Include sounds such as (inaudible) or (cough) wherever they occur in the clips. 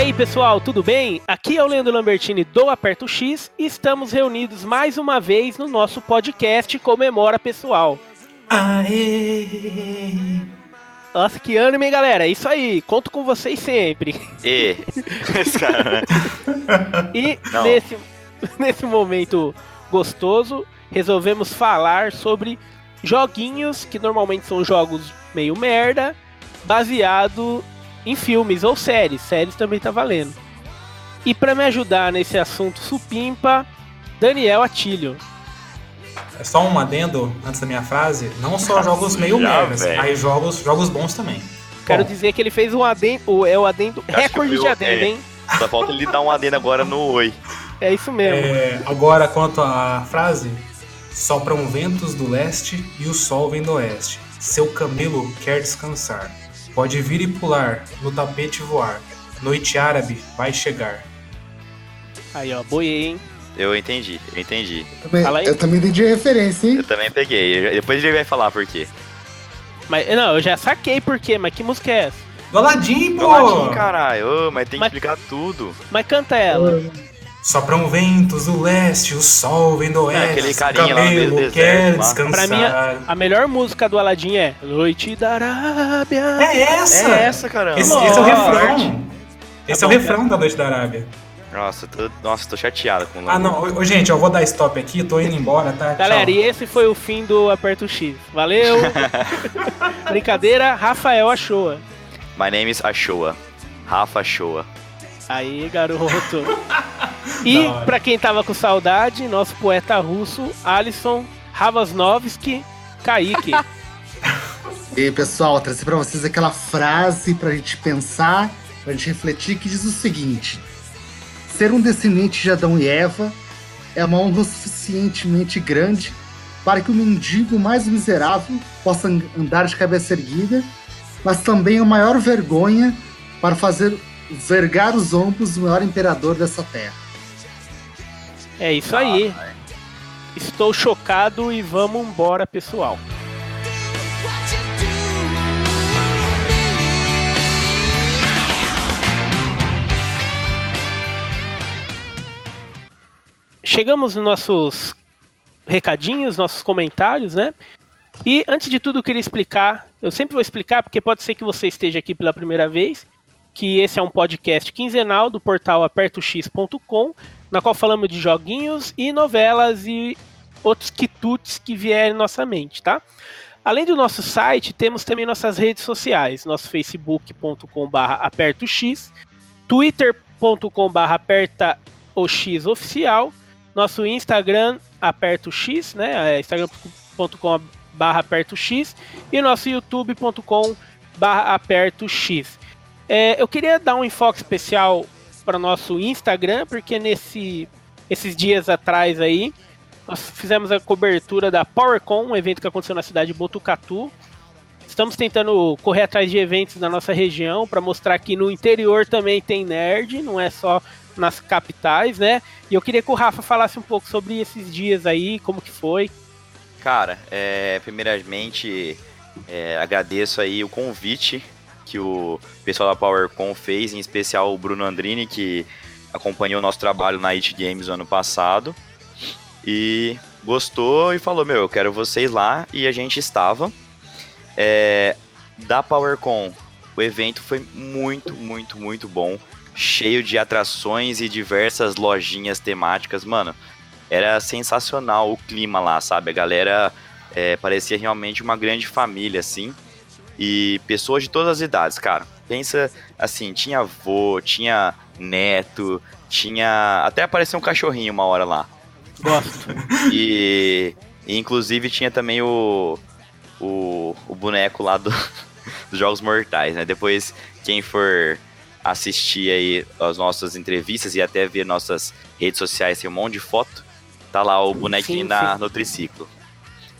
E aí, pessoal, tudo bem? Aqui é o Leandro Lambertini do Aperto X e estamos reunidos mais uma vez no nosso podcast Comemora Pessoal. Aê! Nossa, que ânimo, hein, galera? Isso aí, conto com vocês sempre. (laughs) E. Né? E Não. nesse, (laughs) nesse momento gostoso, resolvemos falar sobre joguinhos que normalmente são jogos meio merda, baseado em filmes ou séries. Séries também tá valendo. E para me ajudar nesse assunto supimpa, Daniel Atílio. É só um adendo antes da minha frase. Não só jogos meio merdas, mas jogos, jogos bons também. Quero Bom, dizer que ele fez um adendo, o- é o adendo, Acho recorde de adendo, é. hein? Só falta ele dar um adendo agora no oi. É isso mesmo. é, agora, quanto à frase: Sopram ventos do leste e o sol vem do oeste. Seu camelo quer descansar. Pode vir e pular, no tapete voar. Noite árabe vai chegar. Aí, ó, boiei, hein? Eu entendi, eu entendi. Também- Fala aí. eu também entendi a referência, hein? Eu também peguei. Eu- Depois ele vai falar por quê. Mas, não, eu já saquei por quê, mas que música é essa? Do Aladim, pô! Coladinho, caralho. Ô, mas tem que Mas- explicar tudo. Mas canta ela. Sopram ventos do leste, o sol vem do oeste. aquele carinha lá meio do quer lá. descansar. Pra mim, a, a melhor música do Aladdin é Noite da Arábia. É essa! É essa, caramba. Esse, esse é o refrão. Esse é, bom, o refrão da Noite da Arábia. Nossa, tô, nossa, tô chateado com o Ah, não. Ô, gente, eu vou dar stop aqui, tô indo embora, tá? Galera, Tchau. e esse foi o fim do Aperto X. Valeu! (laughs) Brincadeira, Rafael Achoa. My name is Ashoa. Rafa Shoa. Aí, garoto. (laughs) E, pra quem tava com saudade, nosso poeta russo, Alisson Ravasnovski Kaique. (laughs) E aí, pessoal, trazer pra vocês aquela frase pra gente pensar, pra gente refletir, que diz o seguinte: Ser um descendente de Adão e Eva é uma honra suficientemente grande para que o mendigo mais miserável possa an- andar de cabeça erguida, mas também a maior vergonha para fazer vergar os ombros do maior imperador dessa terra. É isso aí. Estou chocado e vamos embora, pessoal. Chegamos nos nossos recadinhos, nossos comentários, né? E antes de tudo, eu queria explicar. Eu sempre vou explicar, porque pode ser que você esteja aqui pela primeira vez. Que esse é um podcast quinzenal do portal apertox.com, na qual falamos de joguinhos e novelas e outros quitutes que vierem em nossa mente, tá? Além do nosso site, temos também nossas redes sociais, nosso facebook.com.br apertox, twitter.com.br apertaoxoficial, nosso Instagram apertox, né, é instagram.com.br apertox e nosso youtube.com.br apertox. É, eu queria dar um enfoque especial para nosso Instagram, porque nesse, esses dias atrás aí, nós fizemos a cobertura da PowerCon, um evento que aconteceu na cidade de Botucatu. Estamos tentando correr atrás de eventos na nossa região para mostrar que no interior também tem nerd, não é só nas capitais, né? E eu queria que o Rafa falasse um pouco sobre esses dias aí, como que foi. Cara, é, primeiramente é, agradeço aí o convite que o pessoal da PowerCon fez, em especial o Bruno Andrini, que acompanhou o nosso trabalho na It Games no ano passado. E gostou e falou, meu, eu quero vocês lá, e a gente estava. É, da PowerCon, o evento foi muito, muito, muito bom. Cheio de atrações e diversas lojinhas temáticas. Mano, era sensacional o clima lá, sabe? A galera é, parecia realmente uma grande família, assim. E pessoas de todas as idades, cara. Pensa assim, tinha avô, tinha neto, tinha. Até apareceu um cachorrinho uma hora lá. Gosto. (laughs) E, e inclusive tinha também o, o, o boneco lá do, (laughs) dos Jogos Mortais, né? Depois, quem for assistir aí as nossas entrevistas e até ver nossas redes sociais, tem um monte de foto. Tá lá o bonequinho Sim, na, sim. no triciclo.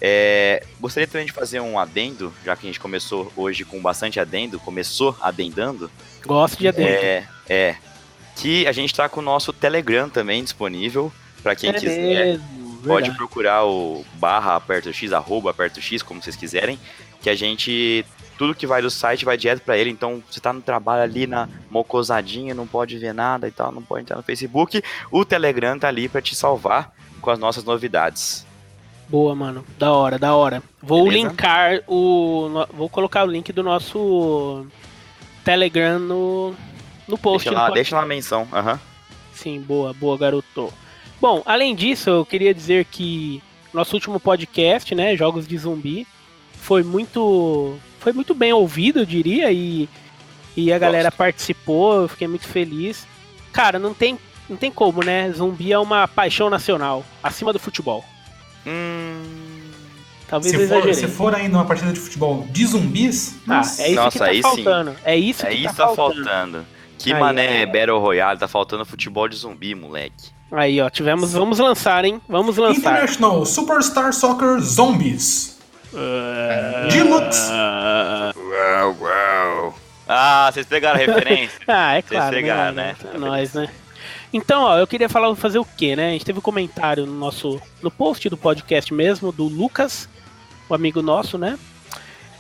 É, gostaria também de fazer um adendo, já que a gente começou hoje com bastante adendo, começou adendando. Gosto de adendo. É, é. Que a gente tá com o nosso Telegram também disponível, para quem É quiser. mesmo, Pode verdade. procurar o barra aperto X, arroba aperto X, como vocês quiserem, que a gente tudo que vai do site vai direto para ele. Então, você tá no trabalho ali na mocosadinha, não pode ver nada e tal, não pode entrar no Facebook. O Telegram tá ali para te salvar com as nossas novidades. Boa, mano. Da hora, da hora. Vou Beleza? linkar o. no- Vou colocar o link do nosso Telegram no, no post. Deixa lá, deixa lá a menção. Aham. Sim, boa, boa, garoto. Bom, além disso, eu queria dizer que nosso último podcast, né, Jogos de Zumbi, foi muito foi muito bem ouvido, eu diria, e, e a galera participou, eu fiquei muito feliz. Cara, não tem, não tem como, né? Zumbi é uma paixão nacional, acima do futebol. Hum. Talvez Se for, se for aí numa partida de futebol de zumbis, Ah, nossa, é isso Nossa, que tá aí sim. faltando. É isso É que isso tá tá faltando. faltando. Que Aí, mané ó. Battle Royale, tá faltando futebol de zumbi, moleque. Aí, ó, tivemos, vamos lançar, hein? Vamos lançar. International Superstar Soccer Zombies. Deluxe. Uau, uau. Ah, vocês pegaram a referência? (laughs) Ah, é Vocês claro. pegaram, né? né? É nóis, né? Então, ó, eu queria falar fazer o quê, né? A gente teve um comentário no nosso no post do podcast mesmo do Lucas, o amigo nosso, né?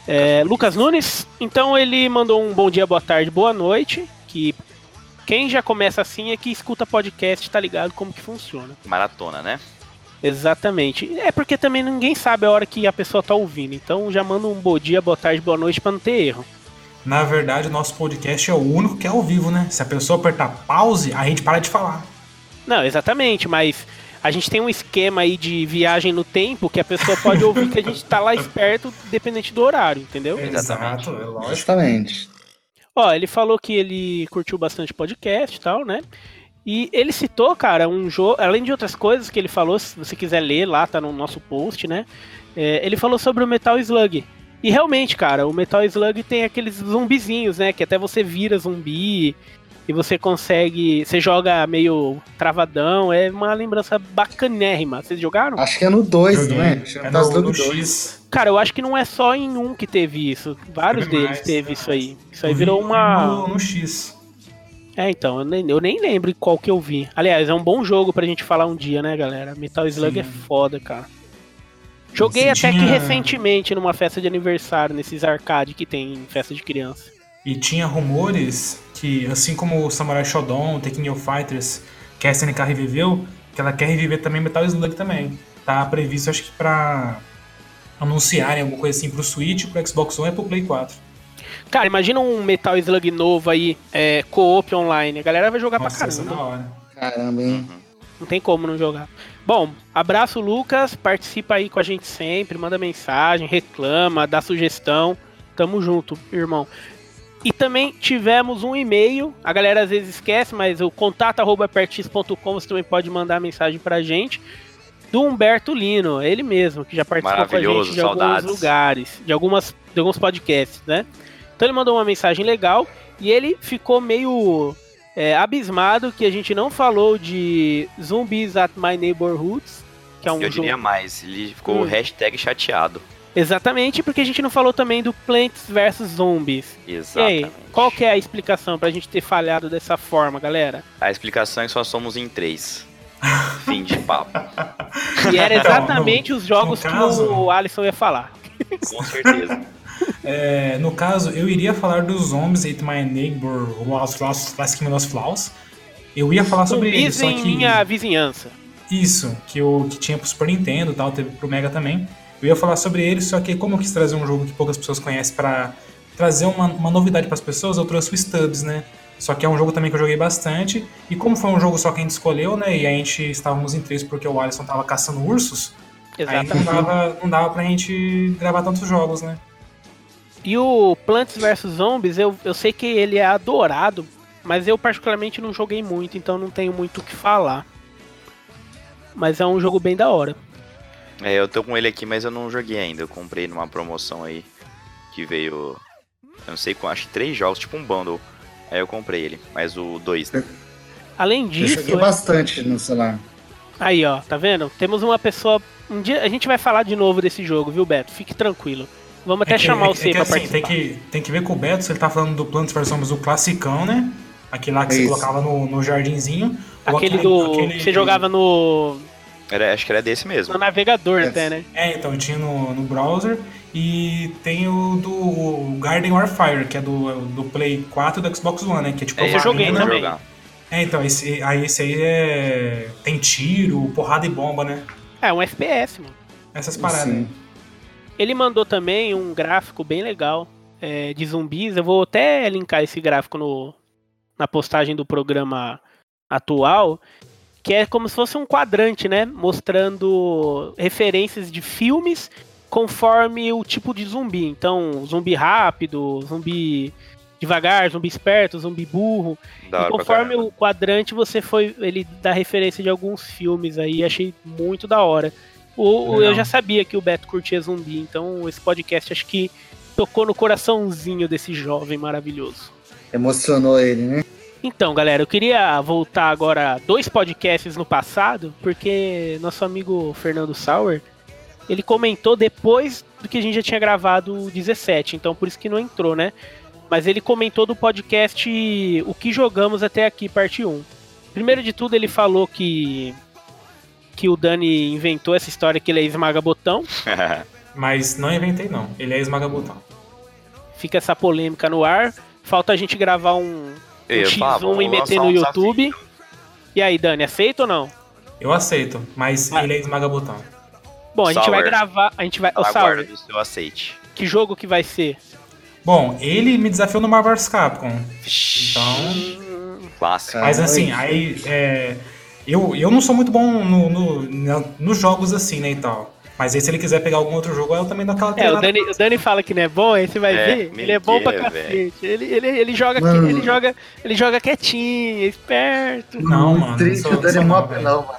É, Lucas Nunes. Então ele mandou um bom dia, boa tarde, boa noite. Que quem já começa assim é que escuta podcast, tá ligado como que funciona. Maratona, né? Exatamente. É porque também ninguém sabe a hora que a pessoa tá ouvindo. Então já manda um bom dia, boa tarde, boa noite pra não ter erro. Na verdade, o nosso podcast é o único que é ao vivo, né? Se a pessoa apertar pause, a gente para de falar. Não, exatamente, mas a gente tem um esquema aí de viagem no tempo que a pessoa pode ouvir que a gente tá lá esperto, dependente do horário, entendeu? Exatamente. Exato, é lógico. Justamente. Ó, ele falou que ele curtiu bastante podcast e tal, né? E ele citou, cara, um jogo, além de outras coisas que ele falou, se você quiser ler lá, tá no nosso post, né? É, ele falou sobre o Metal Slug. E realmente, cara, o Metal Slug tem aqueles zumbizinhos, né? Que até você vira zumbi e você consegue. Você joga meio travadão. É uma lembrança bacanérrima. Vocês jogaram? Acho que é no 2, Joguei. não é? Acho que É Metal no, Slug no 2. X. Cara, eu acho que não é só em um que teve isso. Vários Teve deles mais, teve isso aí. Isso aí Eu virou vi uma. No, no X. É, então, eu nem, eu nem lembro qual que eu vi. Aliás, é um bom jogo pra gente falar um dia, né, galera? Metal Slug Sim. é foda, cara. Joguei até que tinha- recentemente numa festa de aniversário, nesses arcade que tem em festa de criança. E tinha rumores que, assim como o Samurai Shodown, Tekken New Fighters, que a SNK reviveu, que ela quer reviver também Metal Slug também. Tá previsto, acho que pra anunciarem alguma coisa assim pro Switch, pro Xbox One e pro Play 4. Cara, imagina um Metal Slug novo aí, é, co-op online. A galera vai jogar Nossa, pra essa é da caramba. hora. Caramba, hein? Não tem como não jogar. Bom, abraço, Lucas. Participa aí com a gente sempre. Manda mensagem, reclama, dá sugestão. Tamo junto, irmão. E também tivemos um e-mail. A galera às vezes esquece, mas o contato.pertis.com você também pode mandar mensagem pra gente. Do Humberto Lino, ele mesmo, que já participou com a gente de alguns saudades. lugares, de, algumas, de alguns podcasts, né? Então ele mandou uma mensagem legal e ele ficou meio é, abismado que a gente não falou de Zombies at My Neighborhoods, que é um Eu jogo. diria mais, ele ficou Hum. hashtag chateado. Exatamente, porque a gente não falou também do Plants vs Zombies. E Exatamente. aí, qual que é a explicação pra gente ter falhado dessa forma, galera? A explicação é que só somos em três. (laughs) Fim de papo. E era exatamente os jogos que caso- o Alisson ia falar. Com certeza. (laughs) É, no caso, eu iria falar dos Zombies Ate My Neighbor Last King Lost Flaws. Eu ia falar sobre ele, Zumbis só que... minha vizinhança. Isso, que, o, que tinha pro Super Nintendo e tal, teve pro Mega também. Eu ia falar sobre ele, só que como eu quis trazer um jogo que poucas pessoas conhecem pra trazer uma, uma novidade pras pessoas, eu trouxe o Stubbs, né? Só que é um jogo também que eu joguei bastante. E como foi um jogo só que a gente escolheu, né? E a gente estávamos em três porque o Alisson tava caçando ursos, aí não Exatamente. dava, não dava pra gente gravar tantos jogos, né? E o Plants vs Zombies, eu, eu sei que ele é adorado, mas eu particularmente não joguei muito, então não tenho muito o que falar. Mas é um jogo bem da hora. É, eu tô com ele aqui, mas eu não joguei ainda. Eu comprei numa promoção aí que veio. Eu não sei qual, acho que três jogos, tipo um bundle. Aí eu comprei ele, mas o 2, né? Além Eu disso, joguei é- bastante no celular. aí ó, tá vendo? Temos uma pessoa. Um dia a gente vai falar de novo desse jogo, viu, Beto? Fique tranquilo. Vamos até É que- chamar é o C é pra assim, participar. tem que, tem que ver com o Beto, se ele tá falando do Plants vs Zombies, o classicão, né? Aquele lá que você Isso. colocava no, no jardinzinho. ou Aquele do. aquele- que você jogava no. Era, acho que era desse mesmo. no navegador É. até, né? É, então tinha no, no browser. E tem o do Garden Warfare, que é do, do Play 4 e do Xbox One, né? Que é tipo É, eu joguei arena. também. jogar. É, então, esse, aí esse aí é. Tem tiro, porrada e bomba, né? É um FPS, mano. Essas paradas. Sim. Ele mandou também um gráfico bem legal é, de zumbis. Eu vou até linkar esse gráfico no, na postagem do programa atual, que é como se fosse um quadrante, né? Mostrando referências de filmes conforme o tipo de zumbi. Então, zumbi rápido, zumbi devagar, zumbi esperto, zumbi burro. E conforme o quadrante você foi, ele dá referência de alguns filmes aí, achei muito da hora. O, eu já sabia que o Beto curtia zumbi, então esse podcast acho que tocou no coraçãozinho desse jovem maravilhoso. Emocionou ele, né? Então, galera, eu queria voltar agora dois podcasts no passado, porque nosso amigo Fernando Sauer, ele comentou depois do que a gente já tinha gravado o 17, então por isso que não entrou, né? Mas ele comentou do podcast O que jogamos até aqui, parte 1. Primeiro de tudo, ele falou que que o Dani inventou essa história que ele é esmaga botão. (laughs) Mas não inventei, não. Ele é esmaga-botão. Fica essa polêmica no ar. Falta a gente gravar um, um falar, X1 vamos e meter no um YouTube. desafio. E aí, Dani, aceita ou não? Eu aceito, mas Ah. ele é esmaga-botão. Bom, a gente vai gravar. A gente vai. Ô, Aguarda Sauer, do seu aceite. que jogo que vai ser? Bom, ele me desafiou no Marvel vs Capcom. Então. Clássico. Mas assim, aí. É, eu, eu não sou muito bom no, no- na- nos jogos assim, né, e tal. Mas aí se ele quiser pegar algum outro jogo, eu também dou aquela É, o. Dani, o Dani fala que não é bom, aí você vai É, ver. Ele é bom pra cacete. Ele, ele, ele, joga, Mano. ele, joga, ele joga quietinho, é esperto. Não, mano, Triste, não sou- o Dani é mó não, mano.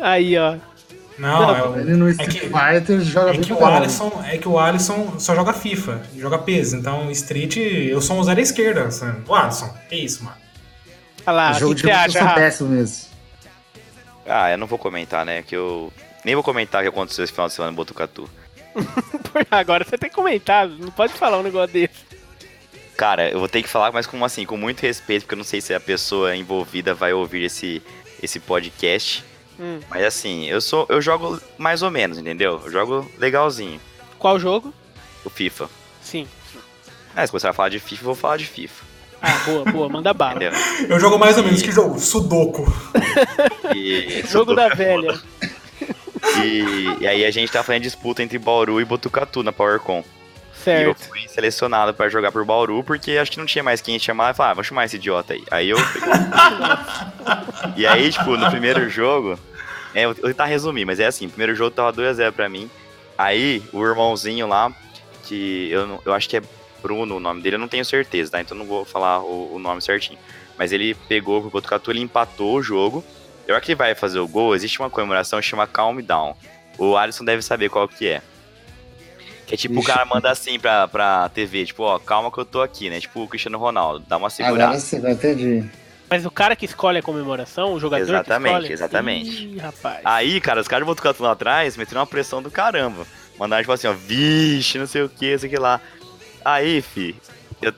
Aí, ó. Não, é o- Ele no é Street que- Fighter joga É bem que, o. Alisson, é que o Alisson só joga FIFA, joga PES. Então, Street, eu sou um zero à esquerda. sabe? O Alisson, que isso, mano. Olha lá, O o jogo que, de você eu acha, sou péssimo mesmo. Ah, eu não vou comentar, né? Que eu. Nem vou comentar o que aconteceu esse final de semana no Botucatu. (laughs) Agora você tem que comentar, não pode falar um negócio desse. Cara, eu vou ter que falar, mas com assim, com muito respeito, porque eu não sei se a pessoa envolvida vai ouvir esse, esse podcast. Hum. Mas assim, eu sou. Eu jogo mais ou menos, entendeu? Eu jogo legalzinho. Qual jogo? O FIFA. Sim. Ah, se você vai falar de FIFA, eu vou falar de FIFA. Ah, boa, boa, manda bala. Entendeu? Eu jogo mais ou menos que jogo? Sudoku. E, (laughs) Jogo da velha. E, e aí a gente tá fazendo disputa entre Bauru e Botucatu na PowerCon. E eu Certo. fui selecionado pra jogar por Bauru, porque acho que não tinha mais quem chamar. Eu falei, ah, vou chamar esse idiota aí. Aí eu. e aí, tipo, no primeiro jogo. É, eu vou tentar resumir, mas é assim: o primeiro jogo tava 2x0 pra mim. Aí, o irmãozinho lá, que eu, eu acho que é Bruno o nome dele, eu não tenho certeza, tá? Então não vou falar o, o nome certinho. Mas ele pegou pro Botucatu, ele empatou o jogo. E a hora que ele vai fazer o gol, existe uma comemoração que chama Calm Down. O Alisson deve saber qual que é. Que é tipo, o Ixi. cara manda assim pra, pra TV, tipo, ó, calma que eu tô aqui, né? Tipo o Cristiano Ronaldo, dá uma segurada. Agora sim, eu entendi. Mas o cara que escolhe a comemoração, o jogador Exatamente, que escolhe... exatamente. Ih, rapaz. Aí, cara, os caras de Botucatu lá atrás meteram uma pressão do caramba. Mandaram, tipo assim, ó, vixe, não sei o que, sei o que lá. Aí, fi, eu,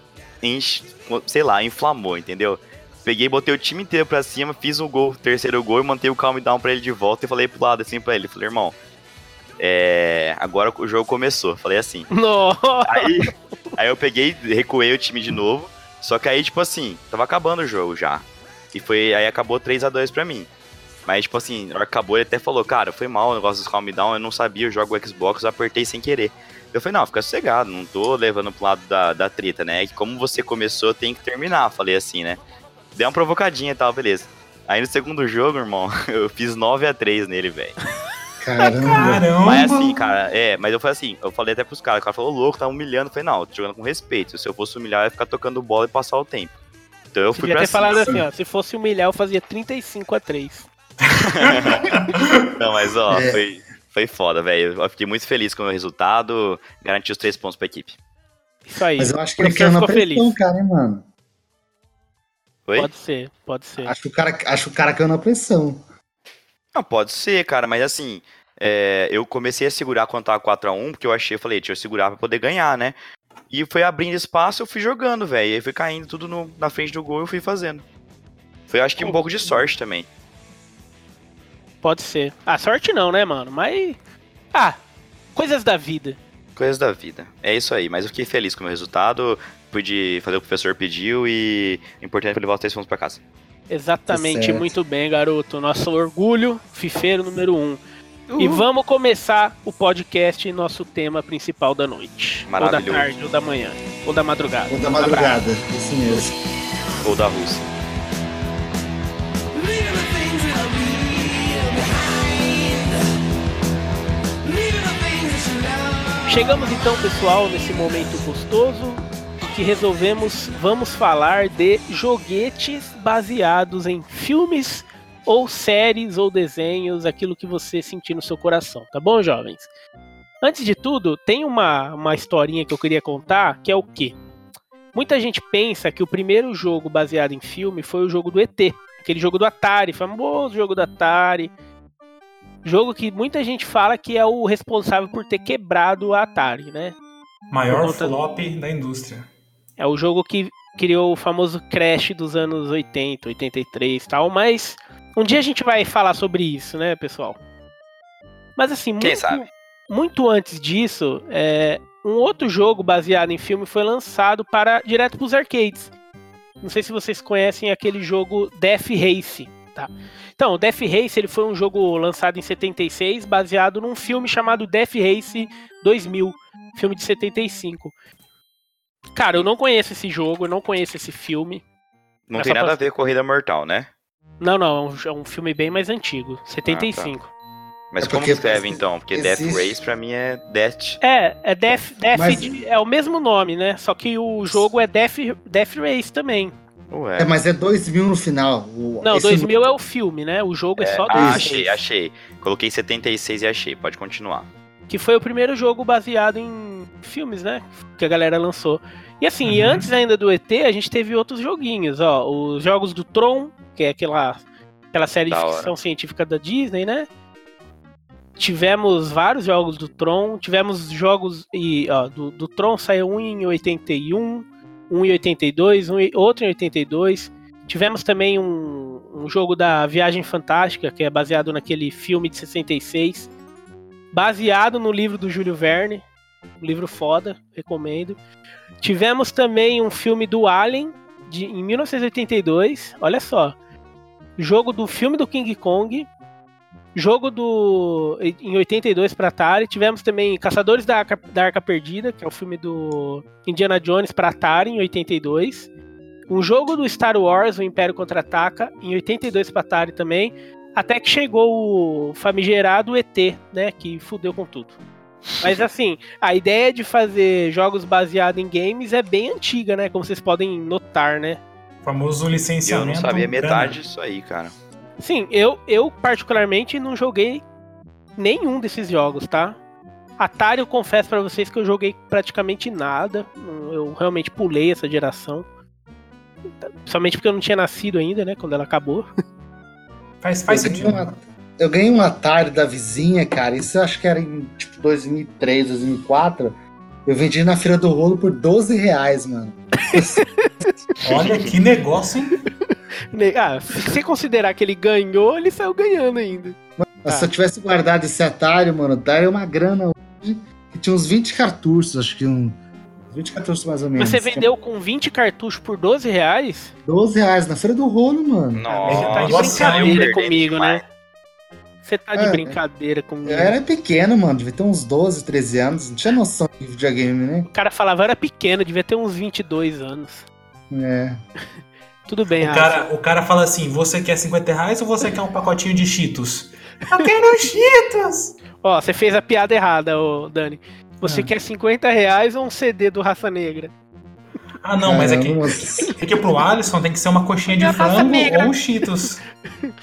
sei lá, inflamou, entendeu? Peguei, botei o time inteiro pra cima, fiz o gol, terceiro gol, e mantei o calm down pra ele de volta e falei pro lado assim pra ele, falei, irmão, é, agora o jogo começou, falei assim. (laughs) Nossa. Aí, aí eu peguei, recuei o time de novo. Só que aí, tipo assim, tava acabando o jogo já. E foi. Aí acabou 3 a 2 pra mim. Mas, tipo assim, na hora que acabou, ele até falou, cara, foi mal o negócio dos calm down, eu não sabia, eu jogo o Xbox, eu apertei sem querer. Eu falei, não, fica sossegado, não tô levando pro lado da, da treta, né? Que como você começou, tem que terminar, falei assim, né? Dei uma provocadinha e tal, beleza. Aí no segundo jogo, irmão, (laughs) eu fiz 9 a 3 nele, velho. Caramba. Caramba. Mas assim, cara, é, mas eu falei assim, eu falei até pros caras, o cara falou, louco, tá humilhando. Eu falei, não, tô jogando com respeito. Se eu fosse humilhar, eu ia ficar tocando bola e passar o tempo. Então eu Você fui pra ter falado cima. assim, ó. Se fosse humilhar, eu fazia 35 a 3. (laughs) Não, mas ó, É. foi, foi foda, velho. Eu fiquei muito feliz com o meu resultado, garanti os três pontos pra equipe. Isso aí. Mas eu acho que o ele caiu na pressão, feliz. cara, hein, mano. Oi? Pode ser, pode ser. Acho que o cara, acho que o cara caiu na pressão. Não, pode ser, cara, mas assim, é, eu comecei a segurar quando tava 4x1, porque eu achei, eu falei, deixa eu segurar pra poder ganhar, né? E foi abrindo espaço, eu fui jogando, velho. E aí foi caindo tudo no- na frente do gol e eu fui fazendo. Foi, acho que um pouco de sorte também. Pode ser. Ah, sorte não, né, mano? Mas. Ah, coisas da vida. Coisas da vida. É isso aí, mas eu fiquei feliz com o meu resultado. Pude fazer o que o professor pediu e o importante foi levar os três pontos pra casa. Exatamente, Certo. muito bem, garoto. Nosso orgulho, fifeiro número um. E vamos começar o podcast, nosso tema principal da noite. Ou da Maravilhoso. tarde, ou da manhã, ou da madrugada. Ou da madrugada, isso mesmo. Ou da Rússia. Chegamos então, pessoal, nesse momento gostoso que resolvemos vamos falar de joguetes baseados em filmes ou séries ou desenhos, aquilo que você sentir no seu coração, tá bom, jovens? Antes de tudo, tem uma, uma historinha que eu queria contar, que é o quê? Muita gente pensa que o primeiro jogo baseado em filme foi o jogo do ET, aquele jogo do Atari, famoso jogo do Atari. Jogo que muita gente fala que é o responsável por ter quebrado a Atari, né? Maior conta- flop da indústria. É o jogo que criou o famoso Crash dos anos 80, 83 e tal, mas um dia a gente vai falar sobre isso, né, pessoal? Mas assim, Quem muito, sabe? muito antes disso, é, um outro jogo baseado em filme foi lançado para direto para os arcades. Não sei se vocês conhecem aquele jogo Death Race, tá? Então, o Death Race ele foi um jogo lançado em 76, baseado num filme chamado Death Race 2000, filme de 75. Cara, eu não conheço esse jogo, eu não conheço esse filme. Não tem nada pra- a ver com Corrida Mortal, né? Não, não, é um, é um filme bem mais antigo, 75. Mas É como escreve então? Porque Death existe- Race pra mim é Death. É, é Death, Death Mas- de- é o mesmo nome, né? Só que o jogo é Death, Death Race também. Ué. É, mas é 2000 no final. O- Não, esse 2000 é o filme, né? O jogo é, só Ah, 2006. achei, achei. Coloquei 76 e achei. Pode continuar. Que foi o primeiro jogo baseado em filmes, né? Que a galera lançou. E assim, e Uhum. antes ainda do ET, a gente teve outros joguinhos, ó. Os jogos do Tron, que é aquela, aquela série Da de hora. ficção científica da Disney, né? Tivemos vários jogos do Tron, tivemos jogos e ó, do, do Tron saiu um em 81, um em 82, um, outro em 82. Tivemos também um, um jogo da Viagem Fantástica, que é baseado naquele filme de 66, baseado no livro do Júlio Verne, um livro foda, recomendo. Tivemos também um filme do Alien, de, em 1982, olha só. Jogo do filme do King Kong, jogo do em 82 para Atari. Tivemos também Caçadores da Arca, da Arca Perdida, que é o filme do Indiana Jones para Atari em 82. Um jogo do Star Wars, o Império Contra-Ataca, em 82 para Atari também. Até que chegou o famigerado ET, né? Que fudeu com tudo. Mas assim, a ideia de fazer jogos baseados em games é bem antiga, né? Como vocês podem notar, né? O famoso Eu licenciamento. não sabia metade disso aí, cara. Sim, eu, eu particularmente não joguei nenhum desses jogos, tá? Atari, eu confesso pra vocês que eu joguei praticamente nada. Eu realmente pulei essa geração. Somente porque eu não tinha nascido ainda, né? Quando ela acabou. (laughs) Faz, faz eu, ganhei sentido. um, eu ganhei um Atari da vizinha, cara. Isso eu acho que era em tipo 2003, 2004. Eu vendi na Feira do Rolo por 12 reais, mano. (laughs) Olha que negócio, hein? (laughs) Ah, se você considerar que ele ganhou, ele saiu ganhando ainda. Mas Ah. se eu tivesse guardado esse Atari, mano, daria uma grana hoje. Que tinha uns 20 cartuchos, acho que um. 20 cartuchos mais ou menos. Mas você vendeu com 20 cartuchos por 12 reais? 12 reais na Feira do Rolo, mano. Ah, Você tá de Nossa, brincadeira eu comigo, demais. né? Você tá de É, brincadeira comigo. Eu era pequeno, mano. Devia ter uns 12, 13 anos. Não tinha noção de videogame, né? O cara falava, eu era pequeno, devia ter uns 22 anos. É. (laughs) Tudo bem, O cara, o cara fala assim: você quer 50 reais ou você quer um pacotinho de Cheetos? Eu quero Cheetos! Ó, você fez a piada errada, ô Dani. Você Ah. quer 50 reais ou um CD do Raça Negra? Ah, não, mas é que, Caramba, é que pro Alisson tem que ser uma coxinha de É raça frango negra. ou um Cheetos.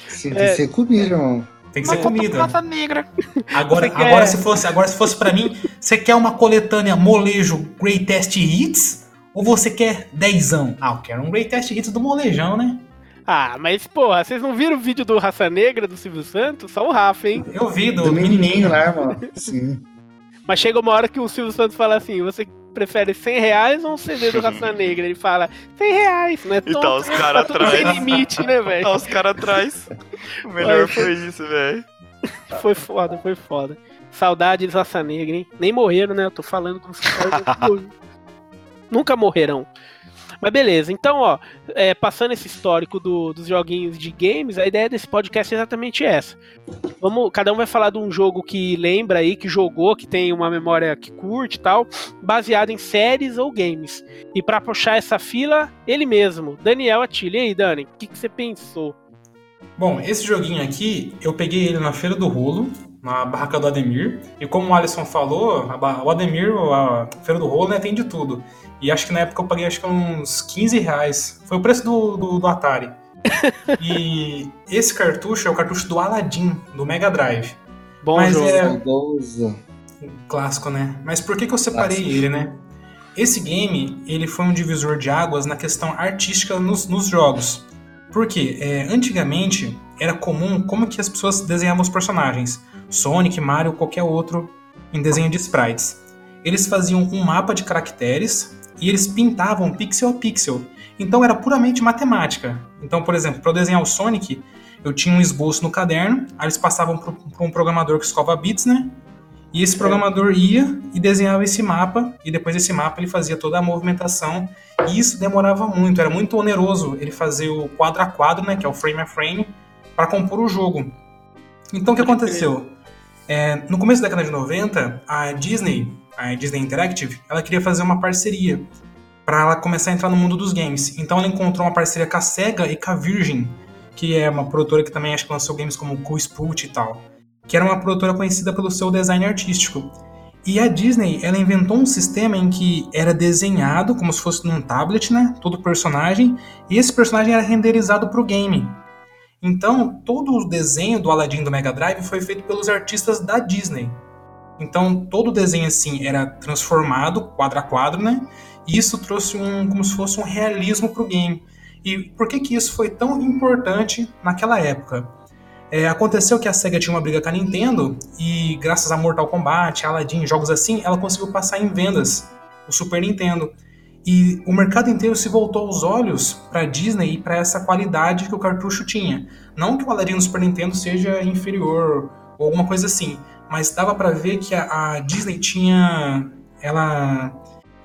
Sim, tem É. que ser comida, irmão. Tem que ser comida. Negra. Agora, agora, se fosse, agora, se fosse pra mim, você quer uma coletânea molejo Greatest Hits? Ou você quer dezão? Ah, eu quero um Greatest Hits do molejão, né? Ah, mas porra, vocês não viram o vídeo do Raça Negra do Silvio Santos? Só o Rafa, hein? Eu vi do, Do menininho lá, irmão. Sim. Mas chega uma hora que o Silvio Santos fala assim: você prefere 100 reais ou um CD do (laughs) Raça Negra? Ele fala 100 reais, não é E tá os cara tá atrás. sem limite, né, velho? Tá os caras atrás. O melhor foi- foi isso, velho. Foi foda, foi foda. Saudades Raça Negra, hein? Nem morreram, né? Eu tô falando como se (laughs) Nunca morrerão. Mas beleza, então, ó, é, passando esse histórico do, dos joguinhos de games, a ideia desse podcast é exatamente essa. Vamos, cada um vai falar de um jogo que lembra aí, que jogou, que tem uma memória que curte e tal, baseado em séries ou games. E para puxar essa fila, ele mesmo, Daniel Atilha. E aí, Dani, o que, que você pensou? Bom, esse joguinho aqui, eu peguei ele na Feira do Rolo, na barraca do Ademir. E como o Alisson falou, a, o Ademir, a Feira do Rolo, né, tem de tudo. E acho que na época eu paguei acho que uns 15 reais. Foi o preço do, do, do Atari. (laughs) e esse cartucho é o cartucho do Aladdin, do Mega Drive. Bom Mas jogo. É... Um clássico, né? Mas por que, que eu separei Clássico. ele, né? Esse game, ele foi um divisor de águas na questão artística nos, nos jogos. Porque é, antigamente era comum como que as pessoas desenhavam os personagens. Sonic, Mario, qualquer outro em desenho de sprites. Eles faziam um mapa de caracteres e eles pintavam pixel a pixel. Então era puramente matemática. Então, por exemplo, para desenhar o Sonic, eu tinha um esboço no caderno, aí eles passavam para um programador que escova bits, né? E esse programador ia e desenhava esse mapa, e depois desse mapa ele fazia toda a movimentação, e isso demorava muito, era muito oneroso ele fazer o quadro a quadro, né, que é o frame a frame, para compor o jogo. Então o que aconteceu? É, no começo da década de 90, a Disney a Disney Interactive, ela queria fazer uma parceria para ela começar a entrar no mundo dos games. Então ela encontrou uma parceria com a Sega e com a Virgin, que é uma produtora que também acho que lançou games como Cool Spoot e tal, que era uma produtora conhecida pelo seu design artístico. E a Disney, ela inventou um sistema em que era desenhado como se fosse num tablet, né, todo personagem, e esse personagem era renderizado para o game. Então, todo o desenho do Aladdin do Mega Drive foi feito pelos artistas da Disney. Então todo o desenho assim era transformado quadro a quadro, né? E isso trouxe um como se fosse um realismo para o game. E por que que isso foi tão importante naquela época? É, aconteceu que a Sega tinha uma briga com a Nintendo e graças a Mortal Kombat, Aladdin, jogos assim, ela conseguiu passar em vendas o Super Nintendo. E o mercado inteiro se voltou os olhos para a Disney e para essa qualidade que o cartucho tinha. Não que o Aladdin no Super Nintendo seja inferior ou alguma coisa assim, mas dava para ver que a, a, Disney tinha ela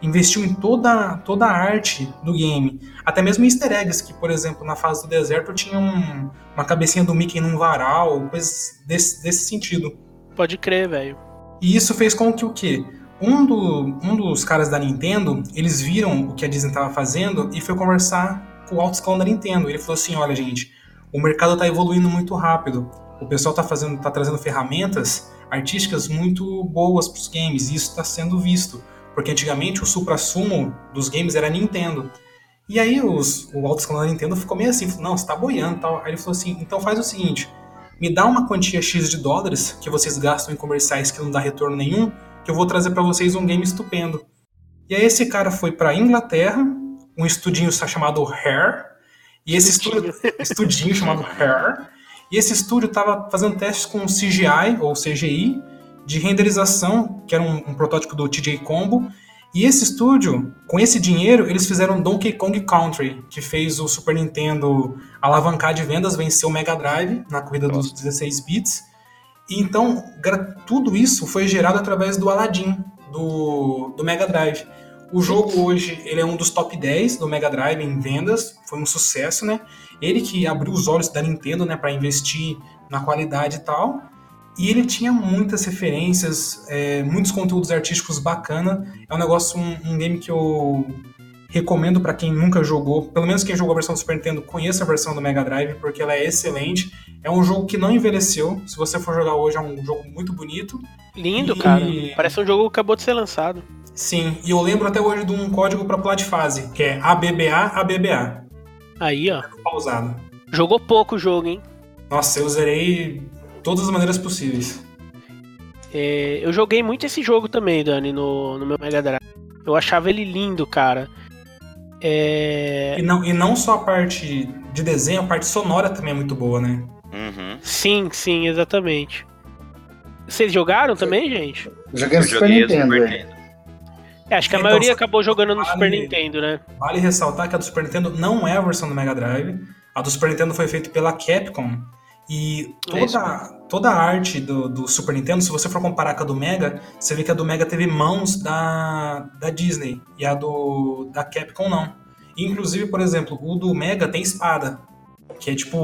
investiu em toda toda a arte do game, até mesmo easter eggs que, por exemplo, na fase do deserto tinha um, uma cabecinha do Mickey num varal, coisas desse, desse sentido. Pode crer, velho. E isso fez com que o quê? Um, do, um dos caras da Nintendo, eles viram o que a Disney estava fazendo e foi conversar com o alto escalão da Nintendo. Ele falou assim, olha gente, o mercado está evoluindo muito rápido. O pessoal está fazendo, tá trazendo ferramentas artísticas muito boas para os games, e isso está sendo visto, porque antigamente o supra-sumo dos games era a Nintendo. E aí os, o alto escalão da Nintendo ficou meio assim, falou, não, você está boiando tal. Aí ele falou assim, então faz o seguinte, me dá uma quantia X de dólares que vocês gastam em comerciais que não dá retorno nenhum, que eu vou trazer para vocês um game estupendo. E aí esse cara foi para Inglaterra, um estudinho chamado Hair, (laughs) e esse estúdio, estudinho chamado Hair, e esse estúdio estava fazendo testes com CGI ou CGI de renderização, que era um, um, protótipo do TJ Combo. E esse estúdio, com esse dinheiro, eles fizeram Donkey Kong Country, que fez o Super Nintendo alavancar de vendas, venceu o Mega Drive na corrida Nossa. dos 16 bits. Então, tudo isso foi gerado através do Aladdin, do, do Mega Drive. O jogo hoje ele é um dos top 10 do Mega Drive em vendas, foi um sucesso, né? Ele que abriu os olhos da Nintendo, né, para investir na qualidade e tal. E ele tinha muitas referências, é, muitos conteúdos artísticos bacana. É um negócio, um, um game que eu recomendo para quem nunca jogou, pelo menos quem jogou a versão do Super Nintendo, conheça a versão do Mega Drive, porque ela é excelente. É um jogo que não envelheceu. Se você for jogar hoje, é um jogo muito bonito. Lindo, e... cara. Parece um jogo que acabou de ser lançado. Sim, e eu lembro até hoje de um código para pular de fase, que é ABBA, ABBA. Aí, ó. Pausado. Jogou pouco o jogo, hein? Nossa, eu zerei todas as maneiras possíveis. É, eu joguei muito esse jogo também, Dani, no, no meu Mega Drive. Eu achava ele lindo, cara. É... E, não, e não só a parte de desenho, a parte sonora também é muito boa, né? Uhum. Sim, sim, exatamente. Vocês jogaram também, gente? Joguei no Super Nintendo. Super Nintendo. É, acho que a então, maioria acabou jogando no vale, Super Nintendo, né? Vale ressaltar que a do Super Nintendo não é a versão do Mega Drive. A do Super Nintendo foi feita pela Capcom. E É isso toda, a arte do, do Super Nintendo, se você for comparar com a do Mega, você vê que a do Mega teve mãos da, da Disney e a do da Capcom não. Inclusive, por exemplo, o do Mega tem espada. Que é tipo,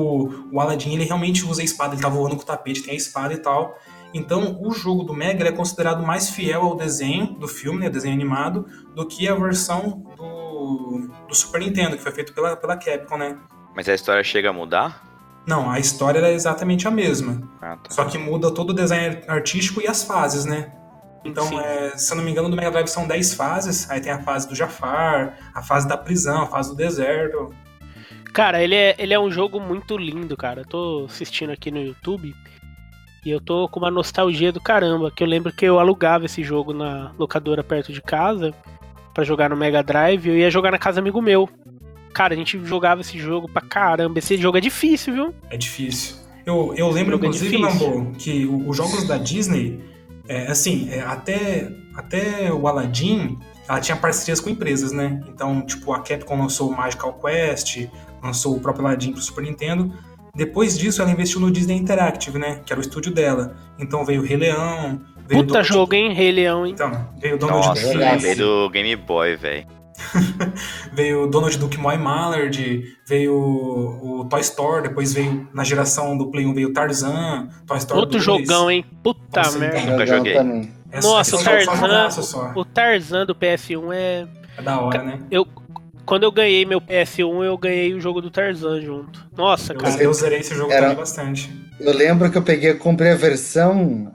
o Aladdin ele realmente usa a espada, ele tá voando com o tapete, tem a espada e tal. Então, o jogo do Mega é considerado mais fiel ao desenho do filme, né, desenho animado, do que a versão do, do Super Nintendo, que foi feito pela, pela Capcom, né? Mas a história chega a mudar? Não, a história é exatamente a mesma. Ah, tá. Só que muda todo o design artístico e as fases, né? Então, é, se eu não me engano, do Mega Drive são 10 fases. Aí tem a fase do Jafar, a fase da prisão, a fase do deserto. Cara, ele é, ele é um jogo muito lindo, cara. Eu tô assistindo aqui no YouTube e eu tô com uma nostalgia do caramba. Que eu lembro que eu alugava esse jogo na locadora perto de casa pra jogar no Mega Drive. e Eu ia jogar na casa do amigo meu. Cara, a gente jogava esse jogo pra caramba. Esse jogo é difícil, viu? É difícil. Eu, eu lembro, é inclusive, difícil. Lambo, que os jogos da Disney, é, assim, é, até, até o Aladdin, ela tinha parcerias com empresas, né? Então, tipo, a Capcom lançou o Magical Quest, lançou o próprio Aladdin pro Super Nintendo. Depois disso, ela investiu no Disney Interactive, né? Que era o estúdio dela. Então veio o Rei Leão, veio Puta Donald- jogo, hein? Rei Leão, hein? Então, veio o Donald Nossa, Duck, lembrei do Game Boy, velho. (laughs) veio o Donald Duck Moy Mallard, veio o, o Toy Story, depois veio na geração do Play 1 veio o Tarzan, Toy Story Outro 2. jogão, hein? Puta Nossa, merda. Nunca Jogão joguei. Também. É Nossa, o é só Tarzan-. O Tarzan do PS1 é. É da hora, né? Eu, quando eu ganhei meu PS1, eu ganhei o jogo do Tarzan junto. Nossa, Eu, cara. eu zerei esse jogo Era- bastante. Eu lembro que eu peguei, comprei a versão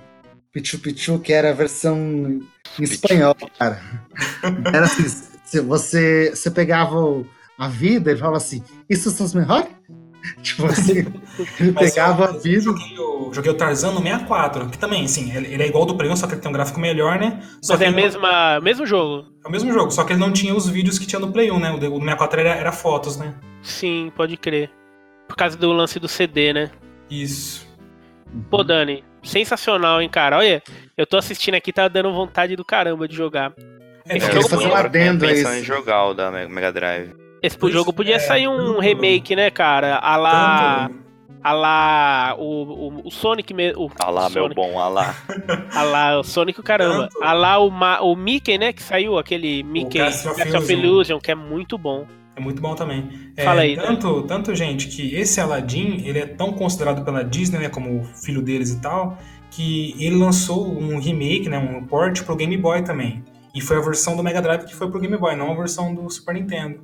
Pichu Pichu, que era a versão em espanhol, cara. Era assim, você, você pegava o- a vida e falava assim, isso são os melhores? (laughs) Tipo assim, ele Mas pegava eu, a eu vida. joguei, o, joguei o Tarzan no 64, que também, assim, ele, ele é igual ao do Play 1, só que ele tem um gráfico melhor, né? Só Mas que é ele não- mesmo jogo. é o mesmo jogo, só que ele não tinha os vídeos que tinha no Play 1, né? O do o do 64 era, era fotos, né? Sim, pode crer. Por causa do lance do CD, né? Isso. Pô, Dani, sensacional, hein, cara? Olha, eu tô assistindo aqui, tá dando vontade do caramba de jogar. É, jogo esse fazer um adendo a isso. em jogar o da Me- Mega Drive. Esse Pois jogo podia é, sair um remake, né, cara? A lá. tanto- A lá. O, o, o Sonic mesmo. Ah lá, meu bom, ah lá. (laughs) A lá, o Sonic, o caramba. Tanto- A lá, o, Ma- o Mickey, né, que saiu, aquele Mickey Castle of Illusion. Que é muito bom. É muito bom também. É, Fala aí, tanto, tanto, gente, que esse Aladdin, ele é tão considerado pela Disney, né, como o filho deles e tal, que ele lançou um remake, né, um port pro Game Boy também. E foi a versão do Mega Drive que foi pro Game Boy, não a versão do Super Nintendo.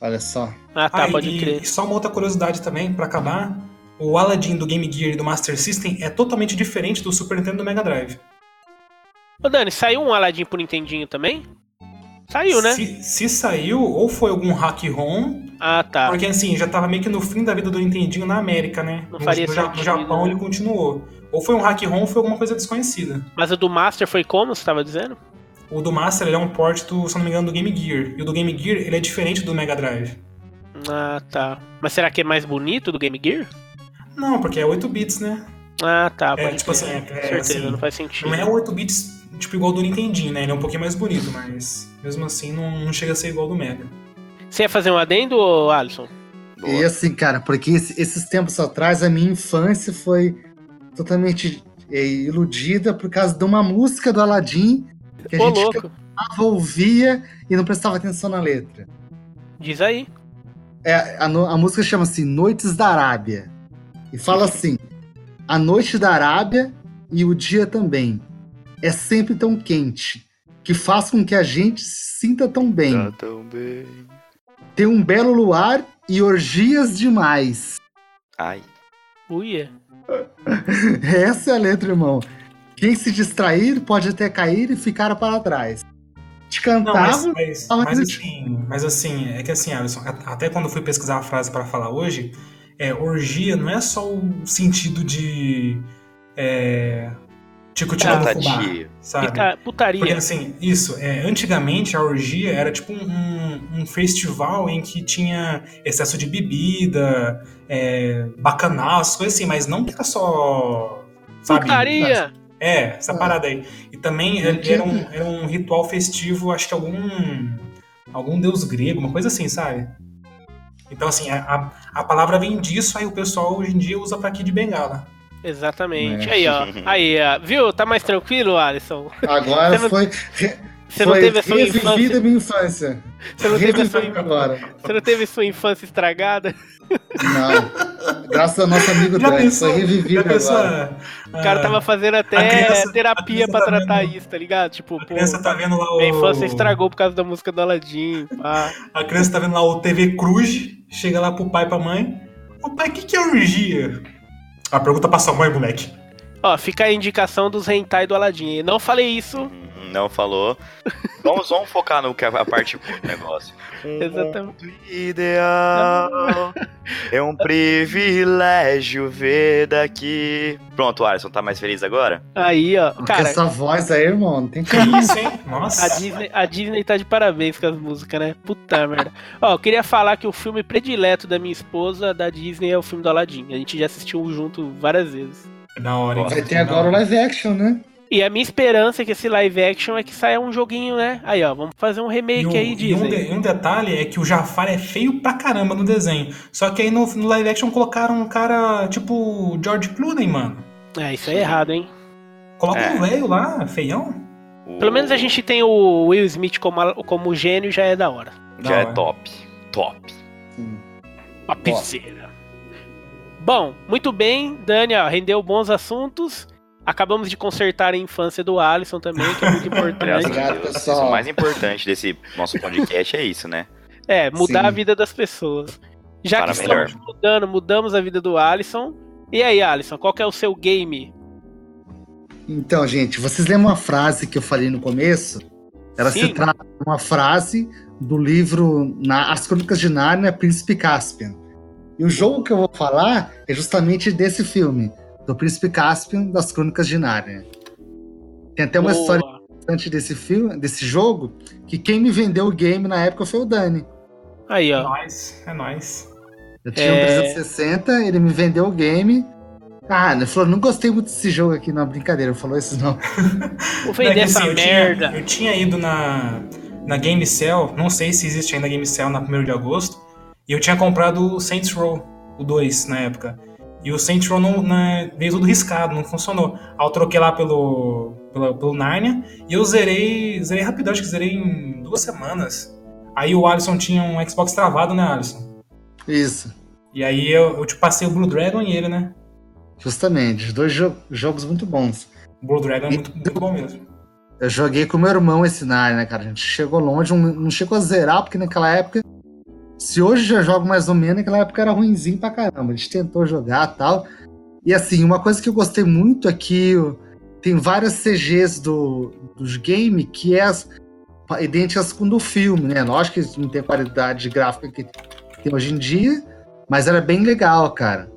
Olha só. Ah, tá, Ah, pode e, crer. e só uma outra curiosidade também, pra acabar, o Aladdin do Game Gear e do Master System é totalmente diferente do Super Nintendo e do Mega Drive. Ô, Dani, saiu um Aladdin pro Nintendinho também? Saiu, né? Se, se saiu, ou foi algum hack ROM, Ah, tá. Porque assim, já tava meio que no fim da vida do Nintendinho na América, né? Não no, faria no, Ja- no sentido, Japão né? ele continuou. Ou foi um hack ROM ou foi alguma coisa desconhecida. Mas o do Master foi como, você tava dizendo? O do Master ele é um port do, se não me engano, do Game Gear. E o do Game Gear ele é diferente do Mega Drive. Ah, tá. Mas será que é mais bonito do Game Gear? Não, porque é 8 bits, né? Ah, tá. É, Pode tipo assim, é- é certeza, assim, não faz sentido. Não é 8 bits tipo igual do Nintendinho, né? Ele é um pouquinho mais bonito, mas mesmo assim não, não chega a ser igual do Mega. Você ia fazer um adendo, Alisson? Boa. E assim, cara, porque esse- esses tempos atrás a minha infância foi totalmente é, iludida por causa de uma música do Aladdin que a Ô, gente louco. cantava, ouvia e não prestava atenção na letra. Diz aí. É, a, a música chama-se Noites da Arábia. E fala assim: A noite da Arábia e o dia também é sempre tão quente, que faz com que a gente se sinta tão bem. Tá tão bem. Tem um belo luar e orgias demais. Ai. Uia. (laughs) Essa é a letra, irmão. Quem se distrair pode até cair e ficar para trás. Te Não, mas, cantava. mas, mas assim, mas assim, é que assim, Alisson, até quando eu fui pesquisar a frase para falar hoje, é, orgia não é só o sentido de é, no fubá, Putaria. sabe? Fica- putaria. Porque assim, isso, é, antigamente a orgia era tipo um, um festival em que tinha excesso de bebida, é, bacanal, coisas assim, mas não que era só. Sabe, Putaria! É, essa Ah. parada aí. E também Não era, um, era um ritual festivo, acho que algum. algum deus grego, uma coisa assim, sabe? Então, assim, a, a palavra vem disso, aí o pessoal hoje em dia usa pra Kid Bengala. Exatamente. É. Aí, ó. (laughs) Aí, ó. Viu? Tá mais tranquilo, Alisson? Agora não- foi. Você não teve a sua infância. minha infância. Você não teve a sua, agora. você não teve sua infância estragada? Não. Graças ao nosso amigo Já foi revivido pensou? agora. O cara tava fazendo até criança- terapia pra tá tratar vendo- isso, tá ligado? Tipo, A pô, criança tá vendo lá o. minha infância estragou por causa da música do Aladdin. pá. A criança tá vendo lá o TV Cruz, chega lá pro pai e pra mãe. Ô pai, o que, que é orgia? A pergunta pra sua mãe, moleque. Ó, fica a indicação dos hentai do Aladdin. Eu não falei isso, Não falou. Vamos, vamos focar no que é a parte boa do negócio. (laughs) Um Exatamente. mundo ideal é um privilégio ver daqui. Pronto, Alisson, tá mais feliz agora? Aí, ó. Com Cara, essa voz aí, irmão, não tem Que isso, hein? Nossa. A Disney, a Disney tá de parabéns com as músicas, né? Puta merda. Ó, eu queria falar que o filme predileto da minha esposa da Disney é o filme do Aladdin. A gente já assistiu junto várias vezes. Da hora? Vai ter agora o live action, né? E a minha esperança é que esse live action é que saia um joguinho, né? Aí, ó, vamos fazer um remake um, aí, e um, de- um detalhe é que o Jafar é feio pra caramba no desenho. Só que aí no, no live action colocaram um cara tipo George Clooney, mano. É, isso é errado, hein? Coloca É. um velho lá, feião. O- Pelo menos a gente tem o Will Smith como, a- como gênio, já é da hora. Da Já é hora. top. Top. Sim. Papiceira. Bom, muito bem, Dani, ó, rendeu bons assuntos. Acabamos de consertar a infância do Alisson também, que é muito (laughs) importante. Obrigado, pessoal. Isso, O mais importante desse nosso podcast é isso, né? É, mudar Sim. a vida das pessoas. Já Para que melhor. estamos mudando, mudamos a vida do Alisson. E aí, Alisson, qual que é o seu game? Então, gente, vocês lembram uma frase que eu falei no começo? Ela Sim. se trata de uma frase do livro na- As Crônicas de Nárnia, Príncipe Caspian. E o jogo que eu vou falar é justamente desse filme, do Príncipe Caspian das Crônicas de Nárnia. Tem até uma Boa. história interessante desse filme, desse jogo, que quem me vendeu o game na época foi o Dani. Aí, É ó. nóis, é nóis. Eu tinha um É. 360, ele me vendeu o game. Ah, ele falou, não gostei muito desse jogo aqui, não, brincadeira, ele falou isso não. Vou é vender que, essa assim, eu tinha- merda. eu tinha ido na, na Game Cell, não sei se existe ainda Game Cell na 1 de agosto, e eu tinha comprado o Saints Row, o 2, na época. E o Saints Row não, não- veio tudo riscado, não funcionou. Aí eu troquei lá pelo, pelo, pelo Narnia, e eu zerei, zerei rapidão, acho que zerei em duas semanas. Aí o Alisson tinha um Xbox travado, né, Alisson? Isso, E aí eu, eu te passei o Blue Dragon e ele, né? justamente, dois jo- jogos muito bons. O Blue Dragon é muito, muito bom mesmo. Eu joguei com meu irmão esse Nine, né, cara? A gente chegou longe, não, não chegou a zerar, porque naquela época. Se hoje já jogo mais ou menos, naquela época era ruimzinho pra caramba. A gente tentou jogar tal. E assim, uma coisa que eu gostei muito é que tem várias CGs do, dos game que é as, idênticas com do filme, né? Lógico que não tem a qualidade gráfica que tem hoje em dia, mas era bem legal, cara.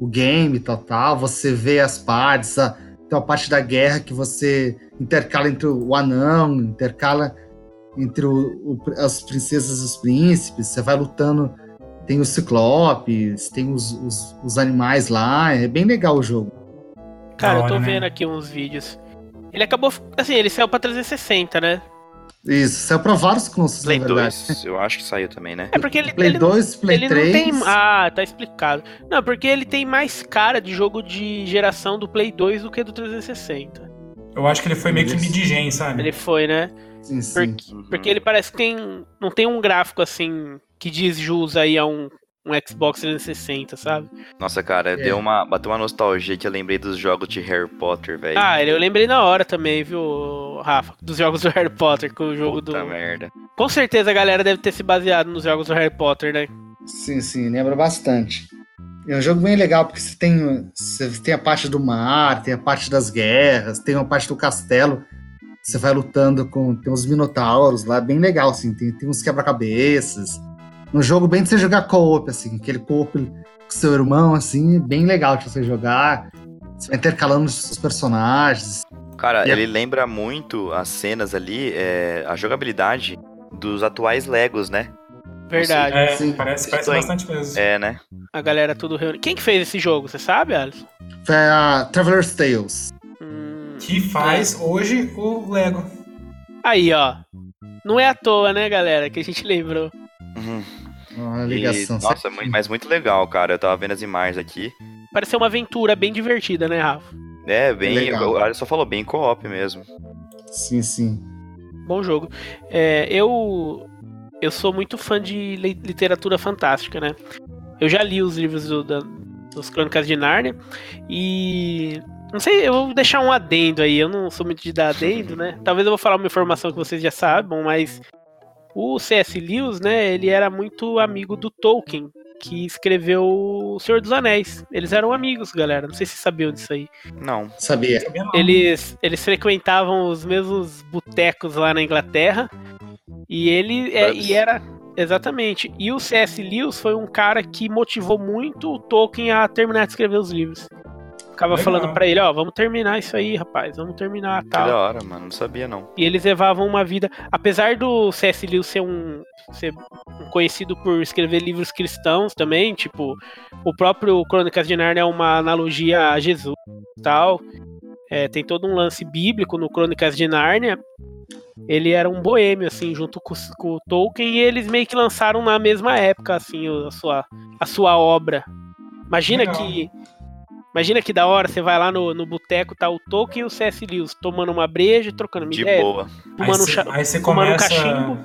O game tal, tal, você vê as partes, a, tem uma parte da guerra que você intercala entre o anão, intercala entre o- o- as princesas e os príncipes, você vai lutando, tem os ciclopes, tem os, os, os animais lá, é bem legal o jogo. Cara, eu tô né? vendo aqui uns vídeos. Ele acabou. Assim, ele saiu pra 360, né? Isso, saiu pra vários consoles, Play na verdade. 2, eu acho que saiu também, né? É porque ele, Play ele, 2, Play ele 3. não tem. Ah, tá explicado. Não, porque ele tem mais cara de jogo de geração do Play 2 do que do 360. Eu acho que ele foi meio que Isso. mid-gen, sabe? Ele foi, né? Sim, sim. Porque, Uhum. porque ele parece que tem. Não tem um gráfico assim que diz jus aí a um, um Xbox 360, sabe? Nossa, cara, É. deu uma, bateu uma nostalgia que eu lembrei dos jogos de Harry Potter, velho. Ah, eu lembrei na hora também, viu, Rafa? Dos jogos do Harry Potter, com o jogo Puta do. merda. Com certeza a galera deve ter se baseado nos jogos do Harry Potter, né? Sim, sim, lembra bastante. É um jogo bem legal, porque você tem, você tem a parte do mar, tem a parte das guerras, tem uma parte do castelo. Você vai lutando com. Tem uns minotauros lá, bem legal, assim. Tem, tem uns quebra-cabeças. Um jogo bem de você jogar co-op, assim. Aquele co-op com seu irmão, assim, bem legal de você jogar. Você vai intercalando os seus personagens. Cara, E a- ele lembra muito as cenas ali, é, a jogabilidade dos atuais Legos, né? Verdade. É, Sim. parece, parece aí. bastante mesmo. É, né? A galera tudo reunida. Quem que fez esse jogo? Você sabe, Alisson? Foi a Traveler's Tales. Que faz hoje o Lego. Aí, ó. Não é à toa, né, galera, que a gente lembrou. Uhum. Uma E, ligação. nossa, muito- mas muito legal, cara. Eu tava vendo as imagens aqui. Parece ser uma aventura bem divertida, né, Rafa? É, bem. Legal. O Alisson falou bem co-op mesmo. Sim, sim. Bom jogo. É, eu eu sou muito fã de li- literatura fantástica, né? Eu já li os livros do, da, dos Crônicas de Nárnia e não sei, eu vou deixar um adendo aí. Eu não sou muito de dar adendo, né? Talvez eu vou falar uma informação que vocês já sabem, mas o C.S. Lewis, né? Ele era muito amigo do Tolkien, que escreveu O Senhor dos Anéis. Eles eram amigos, galera. Não sei se vocês sabiam disso aí. Não. Sabia. Eles, eles frequentavam os mesmos botecos lá na Inglaterra. E ele é, e era. Exatamente. E o C.S. Lewis foi um cara que motivou muito o Tolkien a terminar de escrever os livros. Ficava Legal. falando pra ele, ó, vamos terminar isso aí, rapaz, vamos terminar Que tal. da hora, mano. Não sabia, não. E eles levavam uma vida. Apesar do C.S. Lewis ser um. ser um conhecido por escrever livros cristãos também, tipo, o próprio Crônicas de Nárnia é uma analogia a Jesus e tal. É, tem todo um lance bíblico no Crônicas de Nárnia. Ele era um boêmio, assim, junto com, com o Tolkien, e eles meio que lançaram na mesma época, assim, a sua, a sua obra. Imagina Legal. que. Imagina que da hora você vai lá no, no boteco, tá o Tolkien e o C.S. Lewis tomando uma breja e trocando uma De ideia. boa. Aí Fumando um você- cha- aí você um começa. cachimbo.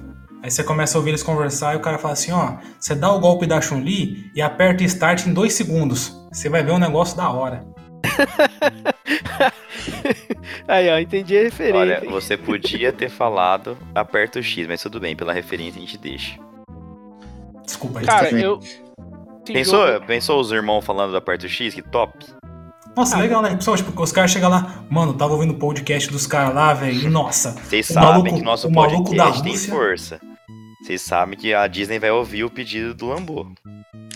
Aí você começa a ouvir eles conversar e o cara fala assim, ó, você dá o golpe da Chun-Li e aperta start em dois segundos. Você vai ver um negócio da hora. (laughs) Aí, ó, entendi a referência. Olha, você podia ter falado aperta o X, mas tudo bem, pela referência a gente deixa. Desculpa aí. Cara, eu. Pensou, jogo- pensou os irmãos falando do aperta o X? Que top. Nossa, Ah. legal, né? Pessoal, tipo, os caras chegam lá, mano, tava ouvindo o podcast dos caras lá, velho, e nossa, (laughs) Vocês sabem maluco- que nosso podcast da tem força. Vocês sabem que a Disney vai ouvir o pedido do Lambo.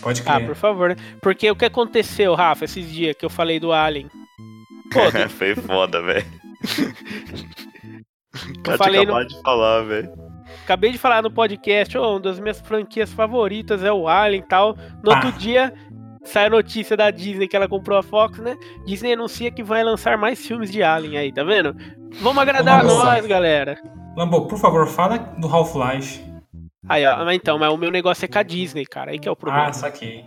pode Ah, crer. por favor, né? Porque o que aconteceu, Rafa, esses dias que eu falei do Alien? Pô, (laughs) Foi foda, velho. Eu falei no- de falar, velho. Acabei de falar no podcast, ô, uma das minhas franquias favoritas é o Alien e tal. No outro Ah. dia, sai a notícia da Disney que ela comprou a Fox, né? Disney anuncia que vai lançar mais filmes de Alien aí, tá vendo? Vamos agradar a nós, galera. Lambo, por favor, fala do Half-Life. Aí, ó, mas então, mas o meu negócio é com a Disney, cara. Aí que é o problema. Ah, saquei.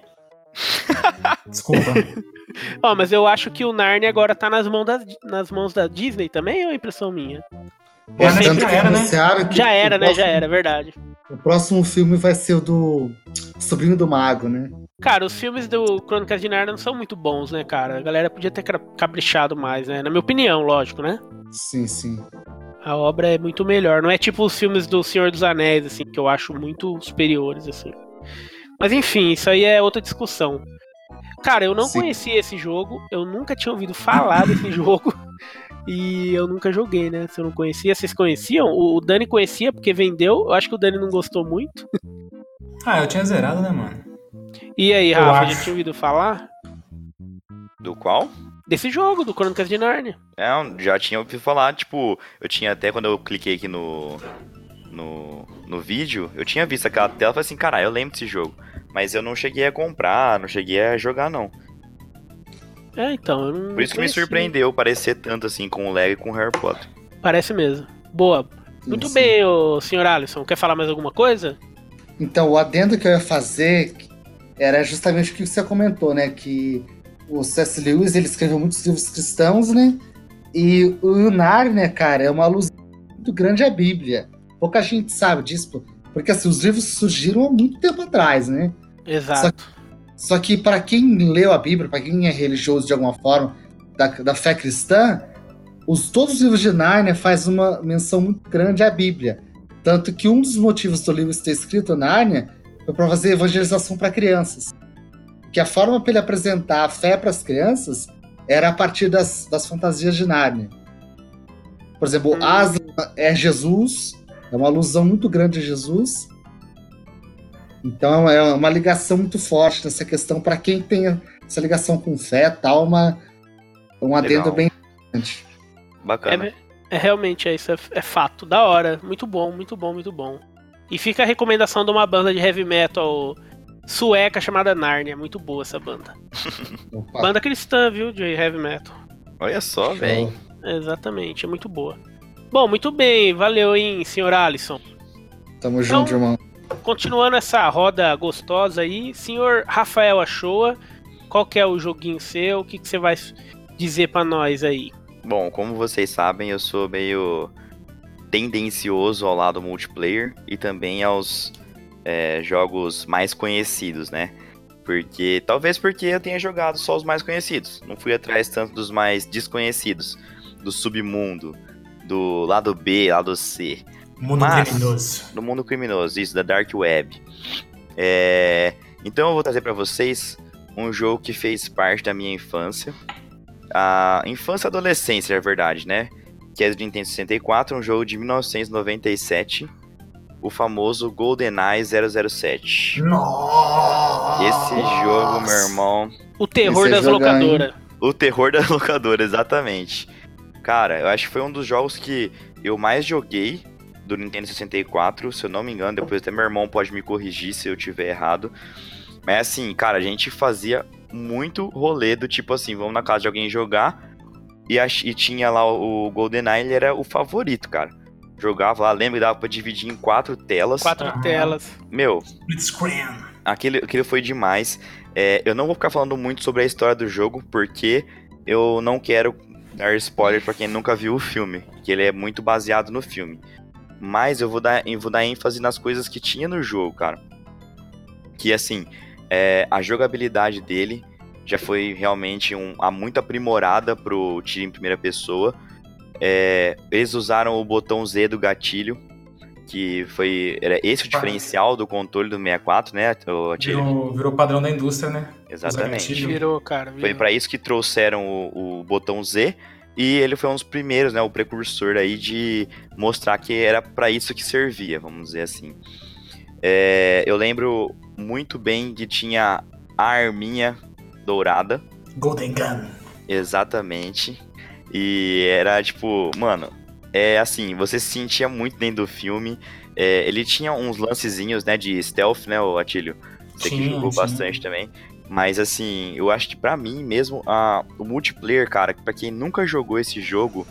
Desculpa. (laughs) Ó, mas eu acho que o Narnia agora tá nas mãos, das, nas mãos da Disney também, ou é impressão minha? É, né? Tanto Já que era, né? que Já era, né? Já era, verdade. O próximo filme vai ser o do Sobrinho do Mago, né? Cara, os filmes do Crônicas de Narnia não são muito bons, né, cara? A galera podia ter caprichado mais, né? Na minha opinião, lógico, né? Sim, sim. A obra é muito melhor. Não é tipo os filmes do Senhor dos Anéis, assim, que eu acho muito superiores, assim. Mas enfim, isso aí é outra discussão. Cara, eu não Sim. conhecia esse jogo, eu nunca tinha ouvido falar desse (laughs) jogo. E eu nunca joguei, né? Se eu não conhecia, vocês conheciam? O o Dani conhecia porque vendeu. Eu acho que o Dani não gostou muito. (laughs) Ah, eu tinha zerado, né, mano? E aí, Eu Rafa, acho. já tinha ouvido falar? Do qual? Desse jogo, do Crônicas de Narnia. É, eu já tinha ouvido falar, tipo, eu tinha até quando eu cliquei aqui no. No, no vídeo, eu tinha visto aquela tela e falei assim, caralho, eu lembro desse jogo. Mas eu não cheguei a comprar, não cheguei a jogar, não. É, então, eu não Por isso que me surpreendeu parecer tanto assim com o Lego e com o Harry Potter. Parece mesmo. Boa. Muito Sim. bem, ô, senhor Alisson. Quer falar mais alguma coisa? Então, o adendo que eu ia fazer era justamente o que você comentou, né? Que o C.S. Lewis ele escreveu muitos livros cristãos, né? E o Narnia, cara, é uma luz muito grande à Bíblia. Pouca gente sabe disso, porque assim, os livros surgiram há muito tempo atrás, né? Exato. Só que para quem leu a Bíblia, para quem é religioso de alguma forma da, da fé cristã, os, todos os livros de Nárnia faz uma menção muito grande à Bíblia. Tanto que um dos motivos do livro ter escrito Nárnia foi para fazer evangelização para crianças. Que a forma para ele apresentar a fé para as crianças era a partir das, das fantasias de Nárnia. Por exemplo, Hum. Aslan é Jesus, é uma alusão muito grande a Jesus. Então é uma ligação muito forte nessa questão para quem tem essa ligação com fé, tal, uma um adendo Legal. bem importante. Bacana. É, é realmente é isso, é, é fato. Da hora. Muito bom, muito bom, muito bom. E fica a recomendação de uma banda de heavy metal sueca chamada Narnia. Muito boa essa banda. (laughs) Opa, Banda cristã, viu? De heavy metal. Olha só, velho. Exatamente, é muito boa. Bom, muito bem. Valeu, hein, senhor Alisson. Tamo junto, irmão. Continuando essa roda gostosa aí, senhor Rafael Achoa, qual que é o joguinho seu? O que, que você vai dizer para nós aí? Bom, como vocês sabem, eu sou meio tendencioso ao lado multiplayer e também aos é, jogos mais conhecidos, né? Porque talvez porque eu tenha jogado só os mais conhecidos. Não fui atrás tanto dos mais desconhecidos, do submundo, do lado B, lado C. Mundo Mas, criminoso. Do mundo criminoso, isso, da Dark Web. É... Então eu vou trazer para vocês um jogo que fez parte da minha infância. A infância e adolescência, é verdade, né? Que é do Nintendo 64, um jogo de 1997 o famoso GoldenEye 007. Nossa! Esse jogo, meu irmão. O terror das locadoras. O terror das locadoras, exatamente. Cara, eu acho que foi um dos jogos que eu mais joguei do Nintendo 64, se eu não me engano. Depois até meu irmão pode me corrigir se eu tiver errado. Mas assim, cara, a gente fazia muito rolê do tipo assim, vamos na casa de alguém jogar. E, a, e tinha lá o, o GoldenEye, ele era o favorito, cara jogava lá, lembra que dava pra dividir em quatro telas. Quatro uhum. telas. Meu. Aquele, aquele foi demais. É, eu não vou ficar falando muito sobre a história do jogo, porque eu não quero dar spoiler para quem nunca viu o filme, que ele é muito baseado no filme. Mas eu vou dar, eu vou dar ênfase nas coisas que tinha no jogo, cara. Que assim, é, a jogabilidade dele já foi realmente um, a muito aprimorada pro tiro em primeira pessoa. É, eles usaram o botão Z do gatilho, que foi era esse o diferencial do controle do 64, né? O virou, virou padrão da indústria, né? Exatamente. Virou, cara. Virou. Foi para isso que trouxeram o, o, botão Z. E ele foi um dos primeiros, né, o precursor aí de mostrar que era para isso que servia, vamos dizer assim. É, eu lembro muito bem que tinha a arminha dourada. Golden Gun. Exatamente. E era tipo, mano, é assim, você se sentia muito dentro do filme. É, ele tinha uns lancezinhos, né, de stealth, né, o Atílio? Você sim, que jogou sim. bastante também. Mas assim, eu acho que para mim mesmo, a, o multiplayer, cara, para quem nunca jogou esse jogo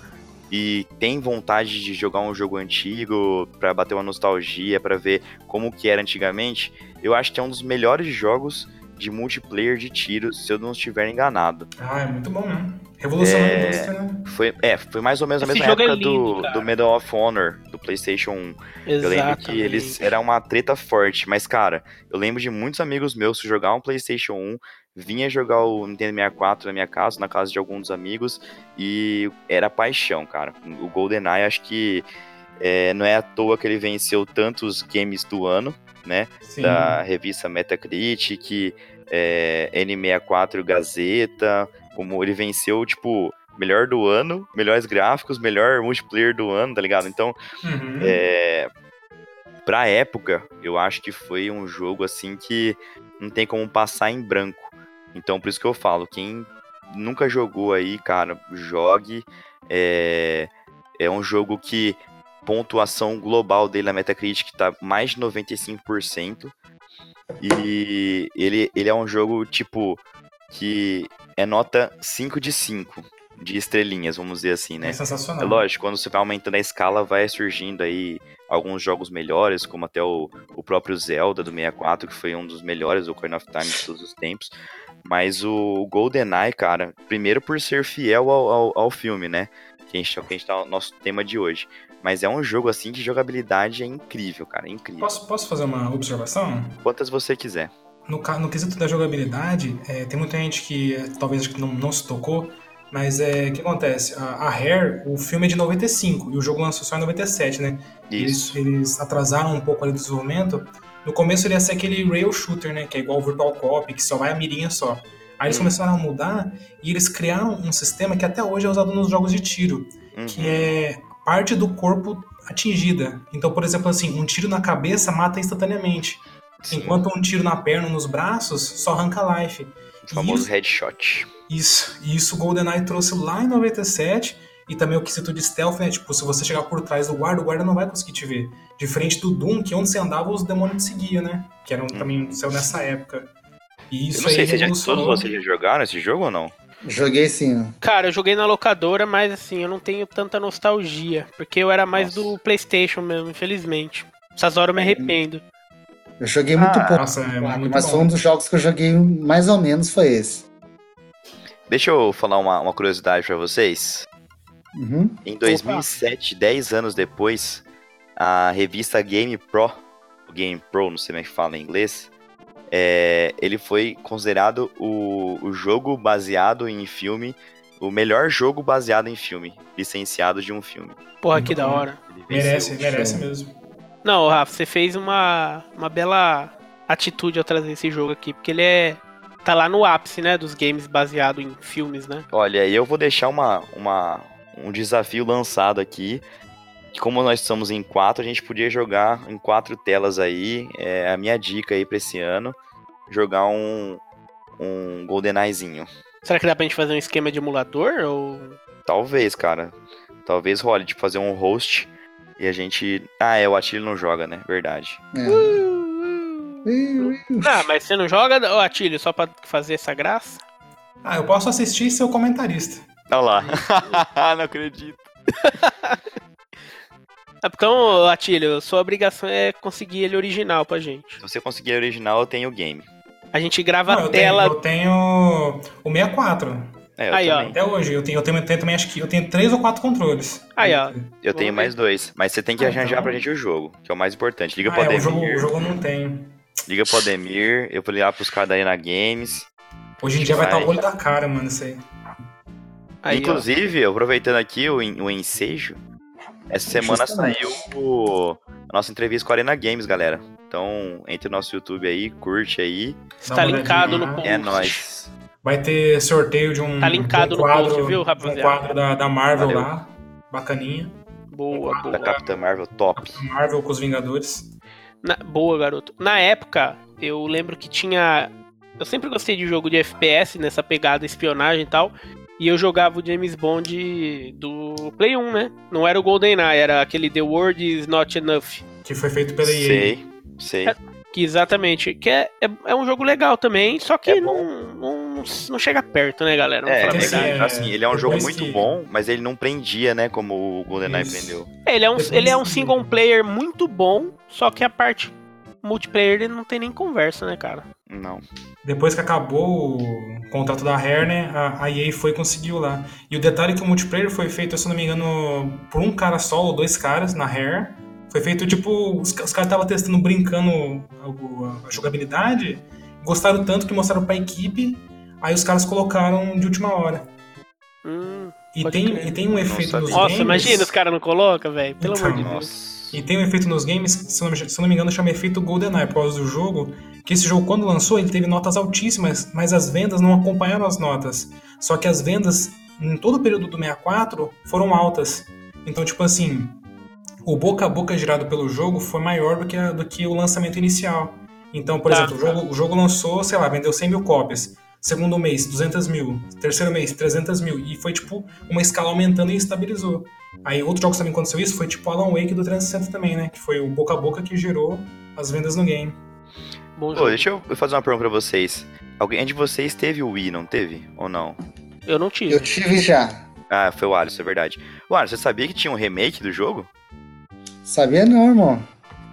e tem vontade de jogar um jogo antigo, para bater uma nostalgia, para ver como que era antigamente, eu acho que é um dos melhores jogos de multiplayer de tiro, se eu não estiver enganado. Ah, é muito bom, né? Revolução é, indústria, né? Foi, é, foi mais ou menos a mesma época é lindo, do, do Medal of Honor, do PlayStation 1. Exatamente. Eu lembro que eles era uma treta forte, mas, cara, eu lembro de muitos amigos meus que jogavam PlayStation 1, vinha jogar o Nintendo 64 na minha casa, na casa de alguns amigos, e era paixão, cara. O GoldenEye, acho que é, não é à toa que ele venceu tantos games do ano, né? Sim. Da revista Metacritic, é, N64 Gazeta, como ele venceu, tipo, melhor do ano, melhores gráficos, melhor multiplayer do ano, tá ligado? Então, uhum. é, pra época, eu acho que foi um jogo assim que não tem como passar em branco. Então, por isso que eu falo, quem nunca jogou aí, cara, jogue. É, é um jogo que pontuação global dele na Metacritic tá mais de 95%. E ele, ele é um jogo, tipo, que é nota 5 de 5 de estrelinhas, vamos dizer assim, né? É sensacional. É lógico, quando você vai aumentando a escala, vai surgindo aí alguns jogos melhores, como até o, o próprio Zelda do 64, que foi um dos melhores, o Coin of Time de todos os tempos. Mas o GoldenEye, cara, primeiro por ser fiel ao, ao, ao filme, né? Que a gente, que a gente tá o nosso tema de hoje. Mas é um jogo assim de jogabilidade é incrível, cara, é incrível. Posso, posso fazer uma observação? Quantas você quiser. No, no quesito da jogabilidade, é, tem muita gente que é, talvez não, não se tocou, mas é o que acontece? A, a Hair, o filme é de 95 e o jogo lançou só em 97, né? Isso. Eles, eles atrasaram um pouco ali o desenvolvimento. No começo ele ia ser aquele rail shooter, né? Que é igual o Virtual Cop, que só vai a mirinha só. Aí eles hum. começaram a mudar e eles criaram um sistema que até hoje é usado nos jogos de tiro, uhum. que é parte do corpo atingida. Então, por exemplo, assim, um tiro na cabeça mata instantaneamente. Sim. Enquanto um tiro na perna ou nos braços só arranca life. O famoso isso, headshot. Isso. E isso o GoldenEye trouxe lá em 97. E também o quesito de stealth, né? Tipo, se você chegar por trás do guarda, o guarda não vai conseguir te ver. Diferente do Doom, que onde você andava, os demônios te seguiam, né? Que era um, hum. também saiu nessa época. E isso Eu não sei se todos vocês já jogaram esse jogo ou não? Joguei sim. Cara, eu joguei na locadora, mas assim, eu não tenho tanta nostalgia. Porque eu era mais Nossa. do PlayStation mesmo, infelizmente. Essas horas eu me arrependo. Eu joguei muito Ah, pouco, Nossa, é muito mas bom. foi um dos jogos que eu joguei mais ou menos foi esse. Deixa eu falar uma, uma curiosidade pra vocês. Uhum. Em 2007, 10 anos depois, a revista Game Pro, o Game Pro, não sei como é que fala em inglês, é, ele foi considerado o, o jogo baseado em filme, o melhor jogo baseado em filme, licenciado de um filme. Porra, que da bom. hora. Merece, merece mesmo. Não, Rafa, você fez uma, uma bela atitude ao trazer esse jogo aqui, porque ele é. tá lá no ápice, né? Dos games baseado em filmes, né? Olha, eu vou deixar uma, uma, um desafio lançado aqui. Que como nós estamos em quatro, a gente podia jogar em quatro telas aí. É a minha dica aí pra esse ano. Jogar um, um GoldenEyezinho. Será que dá pra gente fazer um esquema de emulador? Ou. Talvez, cara. Talvez role de fazer um host e a gente. Ah, é, o Atilho não joga, né? Verdade. É. Ah, mas você não joga, ô Atílio, só pra fazer essa graça? Ah, eu posso assistir e ser o comentarista. Olha lá. (laughs) não acredito. (laughs) Ah, Então, Atílio, sua obrigação é conseguir ele original pra gente. Se você conseguir original, eu tenho o game. A gente grava Não, a eu, tenho, tela. eu tenho o 64. É, eu Aí, ó. também. Até hoje. Eu tenho, eu tenho, eu tenho também, acho que eu tenho três ou quatro controles. Aí, ó. Eu tenho mais dois. Mas você tem que Ah, arranjar então. pra gente o jogo, que é o mais importante. Liga Ah, pro é, o, jogo, Ademir. o jogo eu não tenho. Liga pro Ademir. Eu vou ligar pros caras da Arena Games. Hoje em dia vai estar Vai. o olho da cara, mano, isso aí. Aí, ó. Inclusive, aproveitando aqui o, o ensejo, essa semana Justamente. saiu o- a nossa entrevista com a Arena Games, galera. Então, entre no nosso YouTube aí, curte aí. Tá uma linkado no lá. post. É nóis. Vai ter sorteio de um, Tá linkado um no quadro, post, viu, de um rapaziada? quadro da, da Marvel Valeu. lá. Bacaninha. Boa, Da boa. Capitã Marvel, top. Marvel com os Vingadores. Na- boa, garoto. Na época, eu lembro que tinha. Eu sempre gostei de jogo de FPS, nessa pegada espionagem e tal. E eu jogava o James Bond do Play 1, né? Não era o GoldenEye, era aquele The World is Not Enough. Que foi feito pela EA. Sei, sei. É, Que exatamente. Que é, é, é um jogo legal também, só que É não, não, não chega perto, né, galera? Vamos É, falar assim, verdade. é- assim, ele é um jogo muito que- bom, mas ele não prendia, né, como o GoldenEye Isso. prendeu. Ele é um, depois ele é um single player muito bom, só que a parte multiplayer ele não tem nem conversa, né, cara? Não. Depois que acabou o contrato da Rare, né, a, a EA foi e conseguiu lá. E o detalhe é que o multiplayer foi feito, se eu não me engano, por um cara só ou dois caras na Rare. Foi feito tipo, os, os caras estavam testando, brincando a, a jogabilidade, gostaram tanto que mostraram pra equipe, aí os caras colocaram de última hora. Hum. E tem, crer. e tem um efeito nos Nossa, games. imagina os caras não colocam, velho. Pelo Então, amor de Deus. Nossa. E tem um efeito nos games, se não, me- se não me engano, chama efeito GoldenEye, por causa do jogo. Que esse jogo, quando lançou, ele teve notas altíssimas, mas as vendas não acompanharam as notas. Só que as vendas, em todo o período do 64, foram altas. Então, tipo assim, o boca a boca gerado pelo jogo foi maior do que, a- do que o lançamento inicial. Então, por Tá, exemplo, o jogo, o jogo lançou, sei lá, vendeu 100 mil cópias. Segundo mês, 200 mil. Terceiro mês, 300 mil. E foi, tipo, uma escala aumentando e estabilizou. Aí, outros jogos também aconteceu isso, foi tipo Alan Wake do 360 também, né? Que foi o boca a boca que gerou as vendas no game. Bom Pô, jogo. deixa eu fazer uma pergunta pra vocês. Alguém de vocês teve o Wii, não teve? Ou não? Eu não tive. Eu tive já. Ah, foi o Alisson, é verdade. O Alisson, você sabia que tinha um remake do jogo? Sabia não, irmão.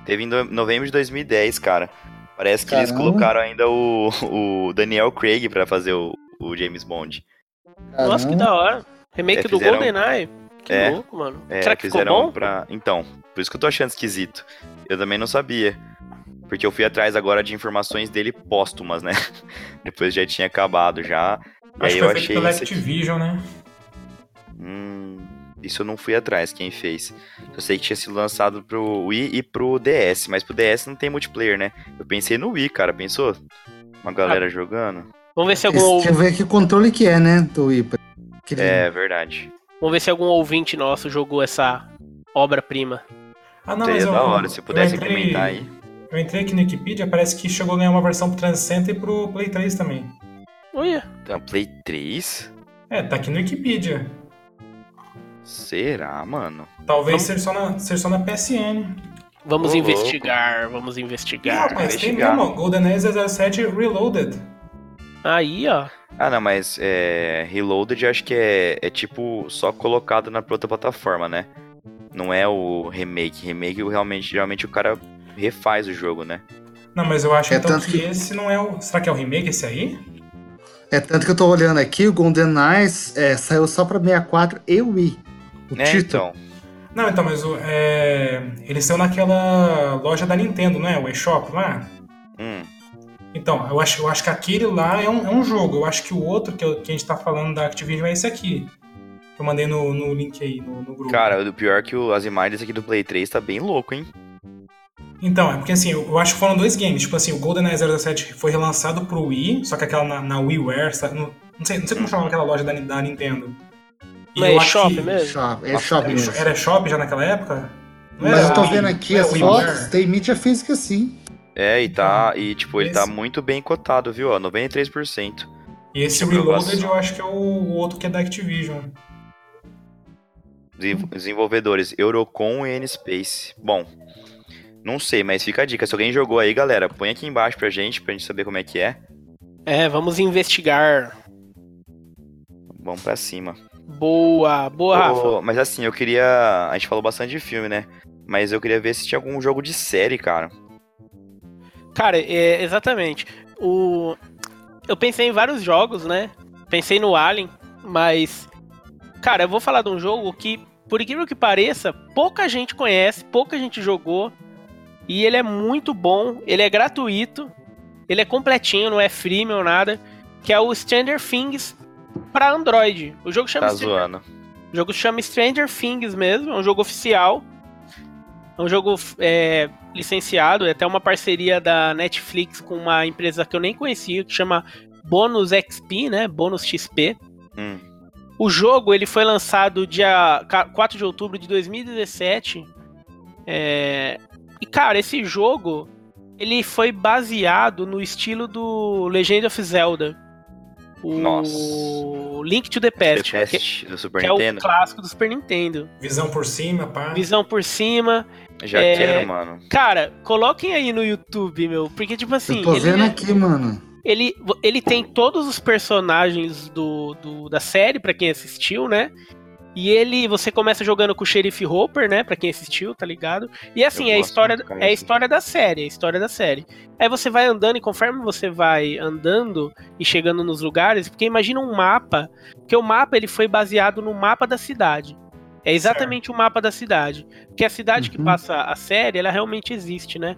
Teve em novembro de 2010, cara. Parece que eles Caramba. colocaram ainda o, o Daniel Craig pra fazer o, o James Bond. Nossa, que Caramba. da hora. Remake É, do fizeram- GoldenEye. Que É. louco, mano. É, Será que ficou fizeram bom? pra. Então, por isso que eu tô achando esquisito. Eu também não sabia. Porque eu fui atrás agora de informações dele póstumas, né? (laughs) Depois já tinha acabado já. E Acho aí que eu achei pela. Activision, né? Hum, isso eu não fui atrás, quem fez. Eu sei que tinha sido lançado pro Wii e pro DS, mas pro DS não tem multiplayer, né? Eu pensei no Wii, cara, pensou? Uma galera Ah. jogando. Vamos ver se algum, Deixa eu ver que controle que é, né, do. Aquele- É verdade. Vamos ver se algum ouvinte nosso jogou essa obra-prima. Ah, não, Seria mas eu, da hora se pudesse entrei- implementar aí. Eu entrei aqui no Wikipedia, parece que chegou a ganhar uma versão pro 360 e pro Play 3 também. Olha, Então, Play 3? É, tá aqui no Wikipedia. Será, mano? Talvez Vamos- ser só, na, ser só na PSN. vamos Ô, investigar, vamos Ih, investigar. rapaz, tem investigar. mesmo, ó, GoldenEye 007 Reloaded. Aí, ó. Ah, não, mas é, Reloaded eu acho que é, é tipo só colocado na outra plataforma, né? Não é o remake. Remake realmente, geralmente o cara refaz o jogo, né? Não, mas eu acho É então tanto que, que- esse não é o. Será que é o remake esse aí? É tanto que eu tô olhando aqui, o Golden Eyes é, saiu só pra 64 e Wii. O É, título. então. Não, então, mas o, é, ele saiu naquela loja da Nintendo, né? O eShop lá. Hum. Então, eu acho, eu acho que aquele lá é um, é um jogo. Eu acho que o outro que, eu- que a gente tá falando da Activision é esse aqui. Que eu mandei no, no link aí, no, no grupo. Cara, o pior é que o, as imagens aqui do Play 3 tá bem louco, hein? Então, é porque assim, eu, eu acho que foram dois games. Tipo assim, o GoldenEye 007 foi relançado pro Wii, só que aquela na, na WiiWare, sabe? não, não, sei, não sei como chamava aquela loja da, da Nintendo. E é eShop que- mesmo? Shop, é shop era, mesmo. era shop já naquela época? Não Mas era eu tô vendo aqui as fotos, tem mídia física sim. É, e tá. E tipo, ele tá muito bem cotado, viu? Ó, 93%. E esse de Reloaded eu acho que é o, o outro que é da Activision. Desen- Desenvolvedores Eurocom e N-Space. Bom, não sei, mas fica a dica. Se alguém jogou aí, galera, põe aqui embaixo pra gente, pra gente saber como é que é. É, vamos investigar. Vamos pra cima. Boa, boa, Rafa. Ô, mas assim, eu queria. A gente falou bastante de filme, né? Mas eu queria ver se tinha algum jogo de série, cara. Cara, é, exatamente. O... Eu pensei em vários jogos, né? Pensei no Alien, mas. Cara, eu vou falar de um jogo que, por incrível que pareça, pouca gente conhece, pouca gente jogou. E ele é muito bom, ele é gratuito, ele é completinho, não é freemium ou nada. Que é o Stranger Things pra Android. O jogo chama Tá Stranger o jogo chama Stranger Things mesmo, é um jogo oficial. É um jogo é, licenciado, é até uma parceria da Netflix com uma empresa que eu nem conhecia, que chama Bônus XP, né? Bônus XP. Hum. O jogo ele foi lançado dia ca- 4 de outubro de 2017. É, E, cara, esse jogo ele foi baseado no estilo do Legend of Zelda. O Nossa. Link to the Past. The que- Pest do Super que é o Nintendo. clássico do Super Nintendo. Visão por cima, pá. Visão por cima. Já é- quero, mano. Cara, coloquem aí no YouTube, meu. Porque, tipo assim, eu tô ele, vendo aqui, mano. ele, ele tem todos os personagens do, do- da série, pra quem assistiu, né? E ele, você começa jogando com o Sheriff Hopper, né? Pra quem assistiu, tá ligado? E assim, é a história, é a história da série, é a história da série. Aí você vai andando e conforme você vai andando e chegando nos lugares, porque imagina um mapa, porque o mapa ele foi baseado no mapa da cidade. É exatamente o mapa da cidade. Porque a cidade que Uhum. passa a série, ela realmente existe, né?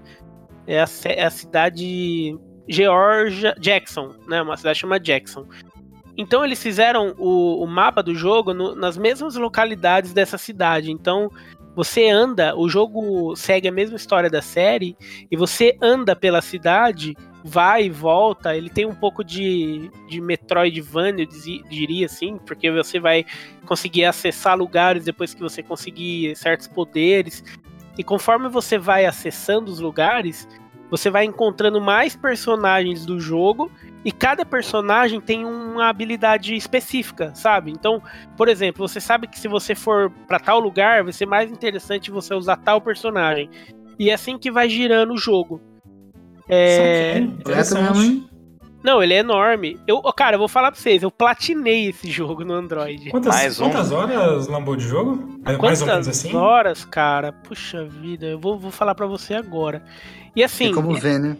É a, é a cidade Georgia Jackson, né? Uma cidade chamada Jackson. Então eles fizeram o, o mapa do jogo no- nas mesmas localidades dessa cidade. Então você anda, o jogo segue a mesma história da série e você anda pela cidade, vai e volta. Ele tem um pouco de, de Metroidvania, eu diria assim, porque você vai conseguir acessar lugares depois que você conseguir certos poderes. E conforme você vai acessando os lugares, você vai encontrando mais personagens do jogo e cada personagem tem uma habilidade específica, sabe? Então, por exemplo, você sabe que se você for pra tal lugar, vai ser mais interessante você usar tal personagem. E é assim que vai girando o jogo. É... Interessante. mesmo, hein? Não, ele é enorme. Eu, cara, eu vou falar pra vocês, eu platinei esse jogo no Android. Quantas, Mais um. quantas horas lambou de jogo? É, mais Quantas ou menos assim? horas, cara? Puxa vida, eu vou, vou falar pra você agora. E assim, Tem como ver, né?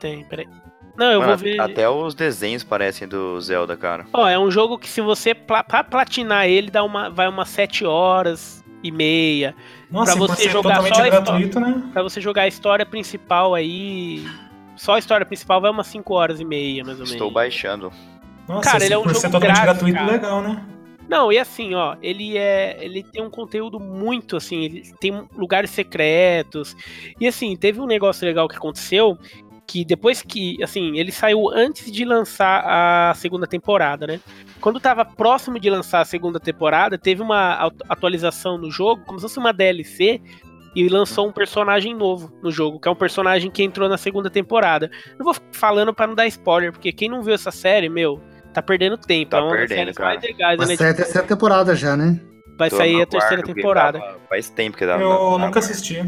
tem, peraí. Não, eu Mano, vou ver. Até os desenhos parecem do Zelda, cara. Ó, é um jogo que se você pla pra platinar ele, dá uma, vai umas 7 horas e meia. Nossa, pra você ser jogar totalmente só a gratuito, né? Pra você jogar a história principal aí. Só a história principal vai umas 5 horas e meia, mais ou menos. Estou baixando. Nossa, Cara, ele é um jogo totalmente grátis, gratuito, cara. legal, né? Não, e assim, ó, ele é. Ele tem um conteúdo muito assim, ele tem lugares secretos. E assim, teve um negócio legal que aconteceu. Que depois que, assim, ele saiu antes de lançar a segunda temporada, né? Quando tava próximo de lançar a segunda temporada, teve uma atualização no jogo, como se fosse uma DLC, e lançou um personagem novo no jogo, que é um personagem que entrou na segunda temporada. Não vou falando pra não dar spoiler, porque quem não viu essa série, meu, tá perdendo tempo. Tá é uma das perdendo, séries cara. mais legais Mas sai a terceira temporada já, né? Vai Tô sair a terceira quarto, temporada. tava- Faz tempo que dá. Eu nunca assisti.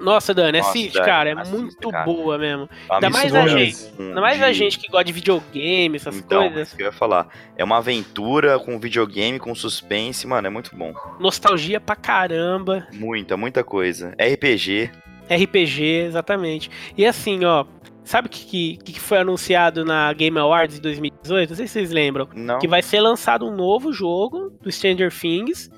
Nossa, Dani, Nossa, assiste, Dani, cara. É assista, muito cara. boa mesmo. Ainda mais a gente. Ainda mais a gente que gosta de videogame, essas Então, coisas. isso que eu ia falar. É uma aventura com videogame, com suspense, mano, é muito bom. Nostalgia pra caramba. Muita, muita coisa. RPG. RPG, exatamente. E assim, ó, sabe o que, que, que foi anunciado na Game Awards de 2018? Não sei se vocês lembram. Não. Que vai ser lançado um novo jogo do Stranger Things.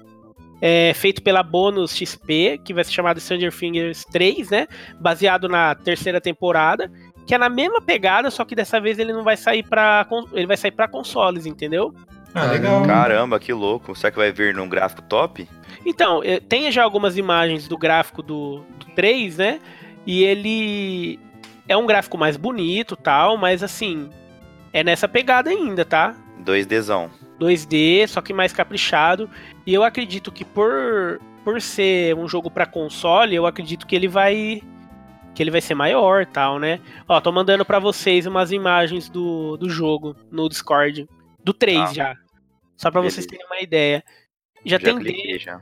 É, feito pela Bônus XP, que vai ser chamado Stranger Things 3, né? Baseado na terceira temporada. Que é na mesma pegada, só que dessa vez ele não vai sair pra. con- Ele vai sair pra consoles, entendeu? Ah, legal. Caramba, que louco. Será que vai vir num gráfico top? Então, eh, tem já algumas imagens do gráfico do, do 3, né? E ele é um gráfico mais bonito tal, mas assim, é nessa pegada ainda, tá? 2Dzão. 2D, só que mais caprichado. E eu acredito que por, por ser um jogo pra console, eu acredito que ele vai que ele vai ser maior, tal, né? Ó, tô mandando pra vocês umas imagens do, do jogo no Discord, do 3 Ah. já. Só pra vocês terem uma ideia. Já, tem cliquei já.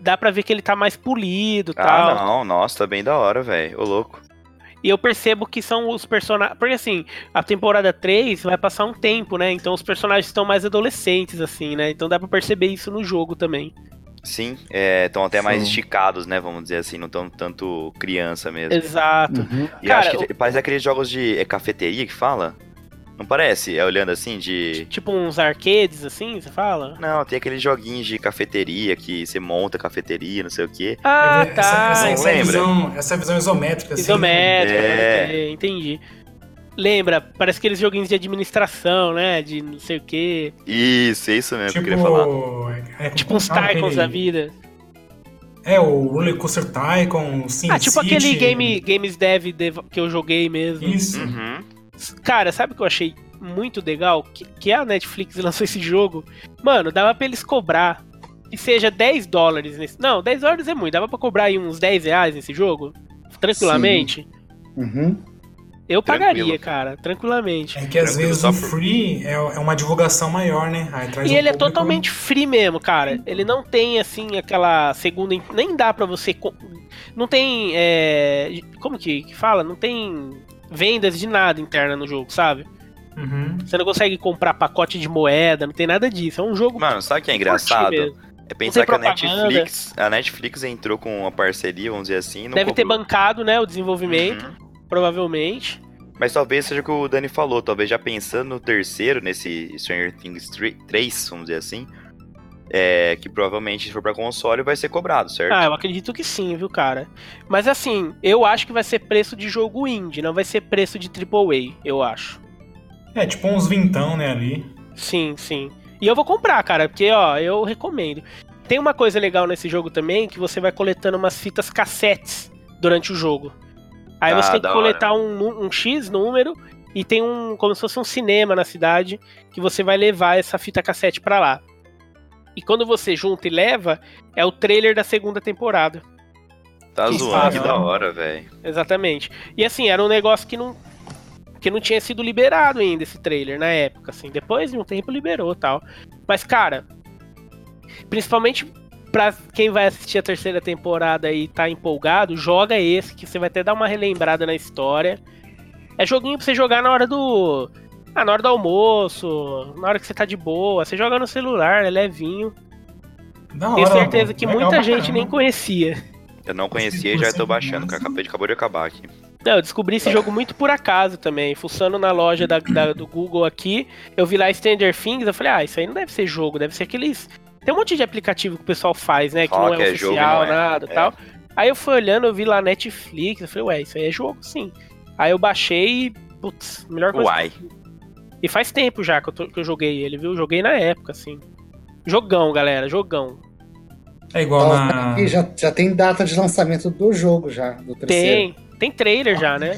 dá pra ver que ele tá mais polido, Ah, tal. não. Nossa, tá bem da hora, velho. Ô, louco. E eu percebo que são os personagens. Porque assim, a temporada 3 vai passar um tempo, né? Então os personagens estão mais adolescentes, assim, né? Então dá pra perceber isso no jogo também. Sim, estão até mais Sim. esticados, né? Vamos dizer assim, não tão tanto criança mesmo. Exato. Uhum. E Cara, acho que te- parece aqueles jogos de é, cafeteria que fala? Não parece? É olhando assim de. Tipo uns arcades, assim, você fala? Não, tem aqueles joguinhos de cafeteria que você monta cafeteria, não sei o quê. Ah, essa, tá. essa, essa lembra? visão, essa visão isométrica, assim. Isométrica, É. crer, entendi. Lembra, parece aqueles joguinhos de administração, né? De não sei o quê. Isso, é isso mesmo que eu queria falar. Tipo, é, Tipo uns Tycoons aquele- da vida. É, o Roller Coaster Tycoon, Sim ah, tipo City. aquele game, Games Dev Dev que eu joguei mesmo. Isso. Uhum. Cara, sabe o que eu achei muito legal? Que, que a Netflix (laughs) lançou esse jogo. Mano, dava pra eles cobrar. Que seja 10 dólares nesse. Não, 10 dólares é muito. Dava pra cobrar aí uns 10 reais nesse jogo? Tranquilamente. Uhum. Eu pagaria, Tranquilo. cara, tranquilamente. É que às Tranquilo, vezes só o por- free é, é uma divulgação maior, né? Aí traz E um ele é público- totalmente free mesmo, cara. Ele não tem, assim, aquela segunda. Nem dá pra você. Não tem. é, Como que, que fala? Não tem vendas de nada interna no jogo, sabe? Uhum. Você não consegue comprar pacote de moeda, não tem nada disso. É um jogo. Mano, sabe o que é engraçado? É pensar que a. Netflix, a Netflix entrou com uma parceria, vamos dizer assim. não Deve ter cobrou. bancado, né, o desenvolvimento, Uhum. provavelmente. Mas talvez seja o que o Dani falou, talvez já pensando no terceiro, nesse Stranger Things 3, vamos dizer assim, é, que provavelmente se for pra console vai ser cobrado, certo? Ah, eu acredito que sim, viu, cara. Mas assim, eu acho que vai ser preço de jogo indie, não vai ser preço de AAA, eu acho. É, tipo uns vintão, né, ali. Sim, sim. E eu vou comprar, cara, porque, ó, eu recomendo. Tem uma coisa legal nesse jogo também, que você vai coletando umas fitas cassetes durante o jogo. Aí Ah, você tem que coletar um, um X número e tem um, como se fosse um cinema na cidade, que você vai levar essa fita cassete pra lá. E quando você junta e leva, é o trailer da segunda temporada. tá que zoando, que foda. da hora, velho. Exatamente. E assim, era um negócio que não que não tinha sido liberado ainda esse trailer na época, assim. Depois de um tempo liberou, tal. Mas cara, principalmente pra quem vai assistir a terceira temporada e tá empolgado, joga esse que você vai até dar uma relembrada na história. É joguinho pra você jogar na hora do ah, na hora do almoço, na hora que você tá de boa, você joga no celular, é levinho. Da hora, Tenho certeza que Legal muita pra gente nem conhecia. Eu não conhecia e já tô baixando, que acabei, acabou de acabar aqui. Não, eu descobri esse jogo muito por acaso também. Fuçando na loja da- da- do Google aqui, eu vi lá Stranger Things, eu falei, ah, isso aí não deve ser jogo, deve ser aqueles. Tem um monte de aplicativo que o pessoal faz, né? Que Fala não é que é oficial, jogo e não é. nada É. tal. Aí eu fui olhando, eu vi lá Netflix, eu falei, ué, isso aí é jogo, sim. Aí eu baixei e, putz, melhor coisa. Uai. E faz tempo já que eu, tô- que eu joguei ele, viu? Joguei na época, assim. Jogão, galera, jogão. É igual Ó, na. aqui já, já tem data de lançamento do jogo já, do terceiro. Tem, tem trailer já, né?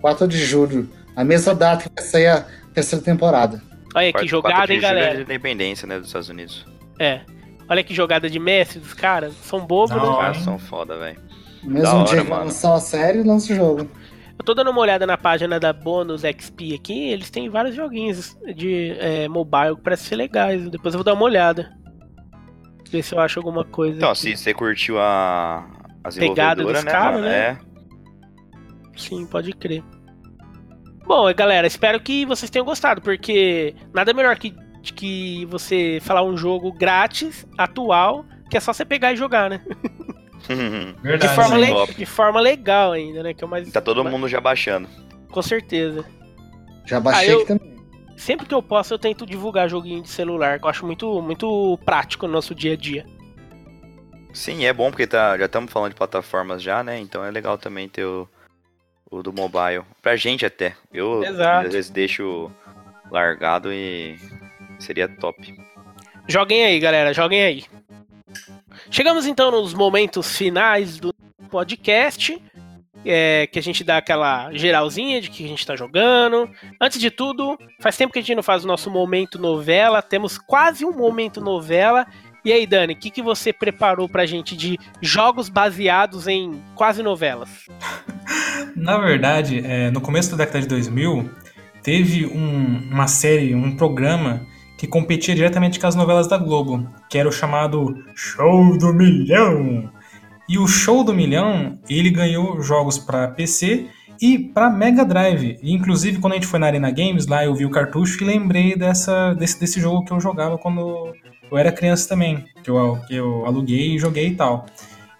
4 de julho. A mesma data que vai sair a terceira temporada. Olha que jogada, hein, julho é galera? de independência, né, dos Estados Unidos. É. Olha que jogada de mestre dos caras. São bobos, Da né? Os hora. caras são foda, velho. Mesmo hora, dia que vai mano. lançar a série, lança o jogo. Eu tô dando uma olhada na página da Bônus XP aqui, eles têm vários joguinhos de é, mobile que parecem ser legais. Depois eu vou dar uma olhada. Ver se eu acho alguma coisa. Então, aqui. se você curtiu a, as Pegada dos né, caras, mano? né? É. Sim, pode crer. Bom, galera, espero que vocês tenham gostado, porque nada melhor que, que você falar um jogo grátis, atual, que é só você pegar e jogar, né? (laughs) Verdade. De forma, né? de forma legal ainda, né? Que é o mais. Tá todo mundo já baixando. Com certeza. Já baixei Ah, eu- aqui também. Sempre que eu posso, eu tento divulgar joguinho de celular, que eu acho muito, muito prático no nosso dia a dia. Sim, é bom porque tá, já estamos falando de plataformas já, né? Então é legal também ter o, o do mobile. Pra gente até. Eu Exato. às vezes deixo largado e seria top. Joguem aí, galera, joguem aí. Chegamos então nos momentos finais do podcast. é, que a gente dá aquela geralzinha de que a gente tá jogando. Antes de tudo, faz tempo que a gente não faz o nosso momento novela. Temos quase um momento novela. E aí, Dani, o que, que você preparou pra gente de jogos baseados em quase novelas? (laughs) Na verdade, é, no começo da década de 2000, teve um- uma série, um programa que competia diretamente com as novelas da Globo, que era o chamado Show do Milhão. E o Show do Milhão, ele ganhou jogos para PC e para Mega Drive. E, inclusive, quando a gente foi na Arena Games, lá eu vi o cartucho e lembrei dessa, desse, desse jogo que eu jogava quando eu era criança também, que eu, que eu aluguei e joguei e tal.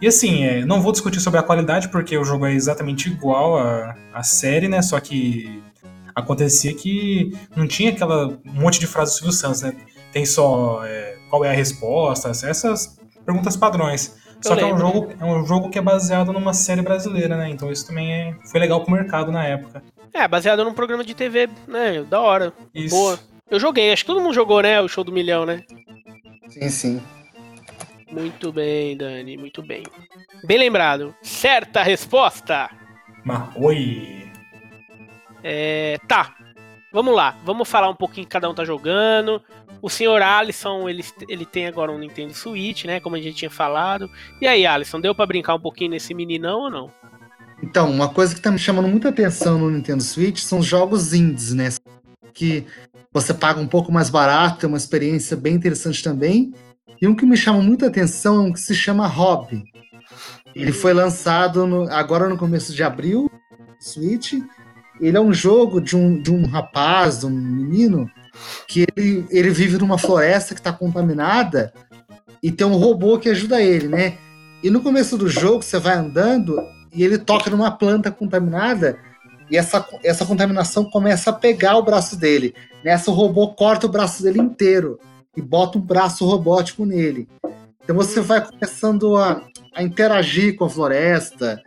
E assim, é, não vou discutir sobre a qualidade, porque o jogo é exatamente igual à, à série, né? Só que acontecia que não tinha aquela um monte de frases do Silvio Santos, né? Tem só é, qual é a resposta, essas perguntas padrões. Só que é um, jogo, é um jogo que é baseado numa série brasileira, né? Então isso também é, foi legal pro mercado na época. É, baseado num programa de TV, né? Da hora. Isso. Boa. Eu joguei, acho que todo mundo jogou, né? O show do milhão, né? Sim, sim. Muito bem, Dani, muito bem. Bem lembrado. Certa resposta. Mas, oi! É, tá. Vamos lá. Vamos falar um pouquinho que cada um tá jogando. O senhor Alisson, ele, ele tem agora um Nintendo Switch, né? Como a gente tinha falado. E aí, Alisson, deu pra brincar um pouquinho nesse meninão ou não? Então, uma coisa que tá me chamando muita atenção no Nintendo Switch são os jogos indies, né? Que você paga um pouco mais barato, tem uma experiência bem interessante também. E um que me chama muita atenção é um que se chama Hobby. Ele foi lançado no- agora no começo de abril, Switch. Ele é um jogo de um, de um rapaz, de um menino, que ele, ele vive numa floresta que está contaminada e tem um robô que ajuda ele, né? E no começo do jogo, você vai andando e ele toca numa planta contaminada e essa, essa contaminação começa a pegar o braço dele. Nessa, o robô corta o braço dele inteiro e bota um braço robótico nele. Então você vai começando a, a interagir com a floresta,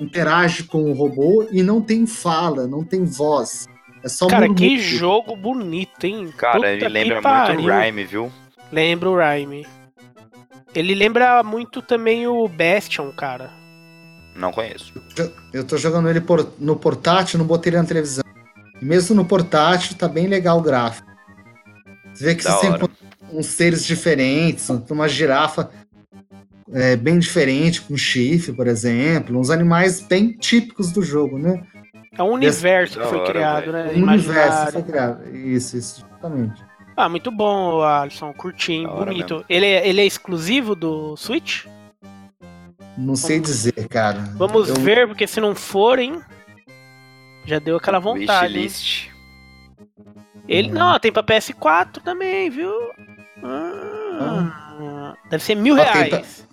interage com o robô e não tem fala, não tem voz. É só Cara, murmúrio. que jogo bonito, hein? Cara, Puta ele lembra muito o Rhyme, viu? Lembra o Rhyme. Ele lembra muito também o Bastion, cara. Não conheço. Eu tô jogando ele por- no portátil, não botei ele na televisão. E mesmo no portátil, tá bem legal o gráfico. Você vê que Da você hora. encontra uns seres diferentes, uma girafa é, bem diferente, com chifre, por exemplo, uns animais bem típicos do jogo, né? É um universo que foi hora, criado, velho. né? Um universo Imaginário. foi criado. Isso, isso, justamente. Ah, muito bom, Alisson. Curti, hein? Da bonito. Ele é, ele é exclusivo do Switch? Não sei dizer, cara. Vamos Eu- ver, porque se não for, hein? Já deu aquela vontade. Wishlist. Ele Uhum. não, tem pra PS4 também, viu? Ah, deve ser mil Ah, reais. Tem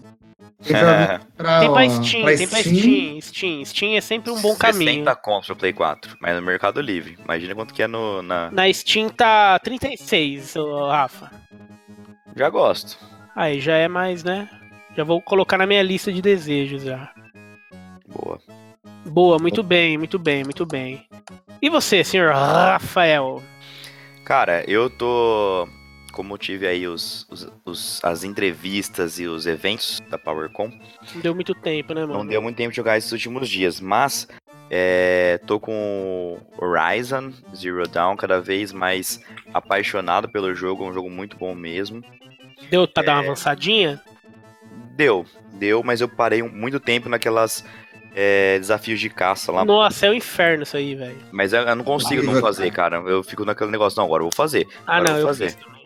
pra, pra- Tem pra Steam, pra tem pra Steam, Steam. Steam. É sempre um bom caminho. 60 contos pro Play 4, mas no Mercado Livre. Imagina quanto que é no, na... Na Steam tá 36, ô, Rafa. Já gosto. Aí já é mais, né? Já vou colocar na minha lista de desejos já. Boa. Boa, muito bem, muito bem, muito bem. E você, senhor Rafael? Cara, eu tô. Como tive aí os, os- os- as entrevistas e os eventos da PowerCon, Não deu muito tempo, né, mano? não deu muito tempo de jogar esses últimos dias, mas é, tô com Horizon Zero Dawn cada vez mais apaixonado pelo jogo, é um jogo muito bom mesmo. Deu pra dar uma É. avançadinha? Deu, deu, mas eu parei um- muito tempo naquelas é, desafios de caça lá. Nossa, é o inferno isso aí, velho. Mas eu, eu não consigo não fazer, cara. Eu fico naquele negócio, não, agora eu vou fazer. Ah, Agora não, eu eu vou fazer. fiz também.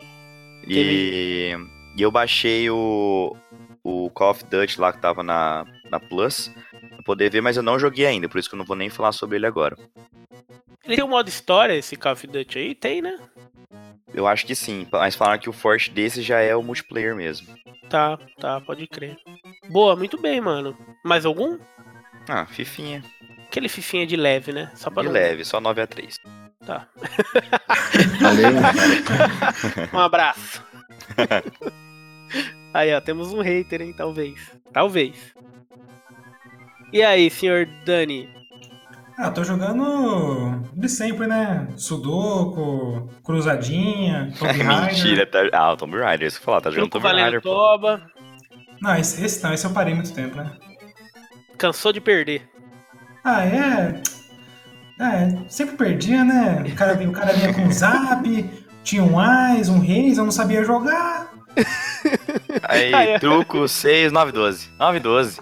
E, e eu baixei o, o Call of Duty lá que tava na, na Plus pra poder ver, mas eu não joguei ainda, por isso que eu não vou nem falar sobre ele agora. Ele tem um modo história, esse Call of Duty aí? Tem, né? Eu acho que sim, mas falaram que o forte desse já é o multiplayer mesmo. Tá, tá, pode crer. Boa, muito bem, mano. Mais algum? Ah, Fifinha. Aquele fifinha de leve, né? Só pra De não... leve, só 9 a 3 Tá. Valeu. (laughs) Um abraço. aí, ó, temos um hater, hein? Talvez. Talvez. E aí, senhor Dani? Ah, tô jogando de sempre, né? Sudoku, Cruzadinha, (laughs) Tomb Raider. Mentira, tá... Ah, o Tomb Raider, isso que eu falar, tá jogando Tomb Raider, toba. Não, esse, esse não, esse eu parei muito tempo, né? Cansou de perder. Ah, é. É, sempre perdia, né? O cara, o cara vinha com um zap, tinha um Ais, um Reis, eu não sabia jogar. (laughs) Aí, truco 6, 9, 12. 9, 12.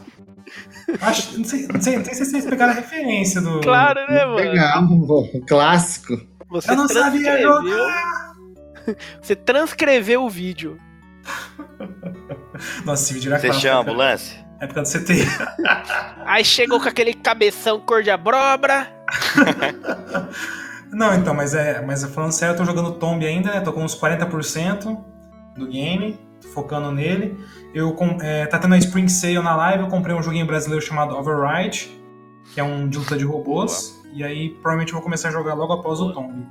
Acho, não, sei, não, sei, não sei se vocês pegaram a referência do. Claro, né, mano? Pegamos, um clássico. Você Eu não sabia jogar. Você transcreveu o vídeo. (laughs) Nossa, esse vídeo era Você clássico, chama a ambulância? Época do CT. Aí chegou com aquele cabeção cor de abrobra. (laughs) Não, então, mas é. Mas falando sério, eu tô jogando Tomb ainda, né? Tô com uns 40% do game, tô focando nele. Eu é, tá tendo a Spring Sale na live, eu comprei um joguinho brasileiro chamado Override, que é um de luta de robôs. E aí provavelmente eu vou começar a jogar logo após o Tomb.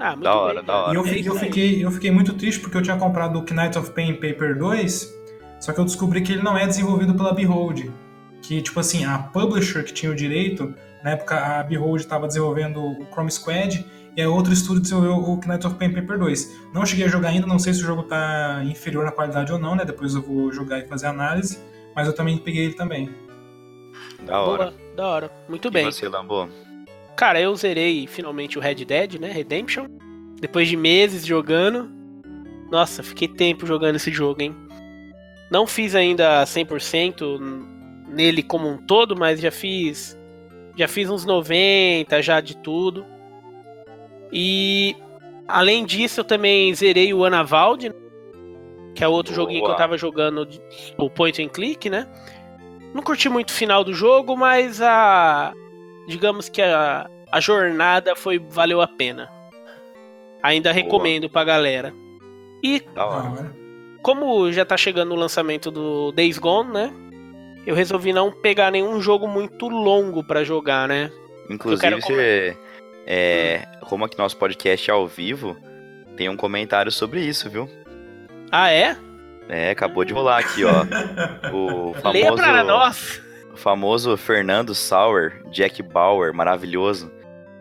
Ah, muito Da hora, bem. da hora. E eu, É eu fiquei, eu fiquei muito triste porque eu tinha comprado o Knight of Pain Paper 2, só que eu descobri que ele não é desenvolvido pela Behold. Que, tipo assim, a publisher que tinha o direito, na época a Behold estava desenvolvendo o Chrome Squad e a outro estúdio desenvolveu o Knight of Pain Paper 2. Não cheguei a jogar ainda, não sei se o jogo tá inferior na qualidade ou não, né? Depois eu vou jogar e fazer análise, mas eu também peguei ele também. Da hora. Boa, da hora. Muito E bem. você, Lambo? Cara, eu zerei finalmente o Red Dead, né? Redemption. Depois de meses jogando. Nossa, fiquei tempo jogando esse jogo, hein? Não fiz ainda 100% nele como um todo, mas já fiz já fiz uns 90 já de tudo. E além disso, eu também zerei o Anavald, né? que é outro Boa. joguinho que eu tava jogando, o Point and Click, né? Não curti muito o final do jogo, mas a digamos que a, a jornada foi valeu a pena. Ainda recomendo pra galera. E como já tá chegando o lançamento do Days Gone, né? Eu resolvi não pegar nenhum jogo muito longo pra jogar, né? Inclusive, quero você. É, como aqui nosso podcast é ao vivo, tem um comentário sobre isso, viu? Ah, é? É, acabou de rolar aqui, ó. (laughs) O Leia pra famoso, nós. o famoso Fernando Sauer, Jack Bauer, maravilhoso,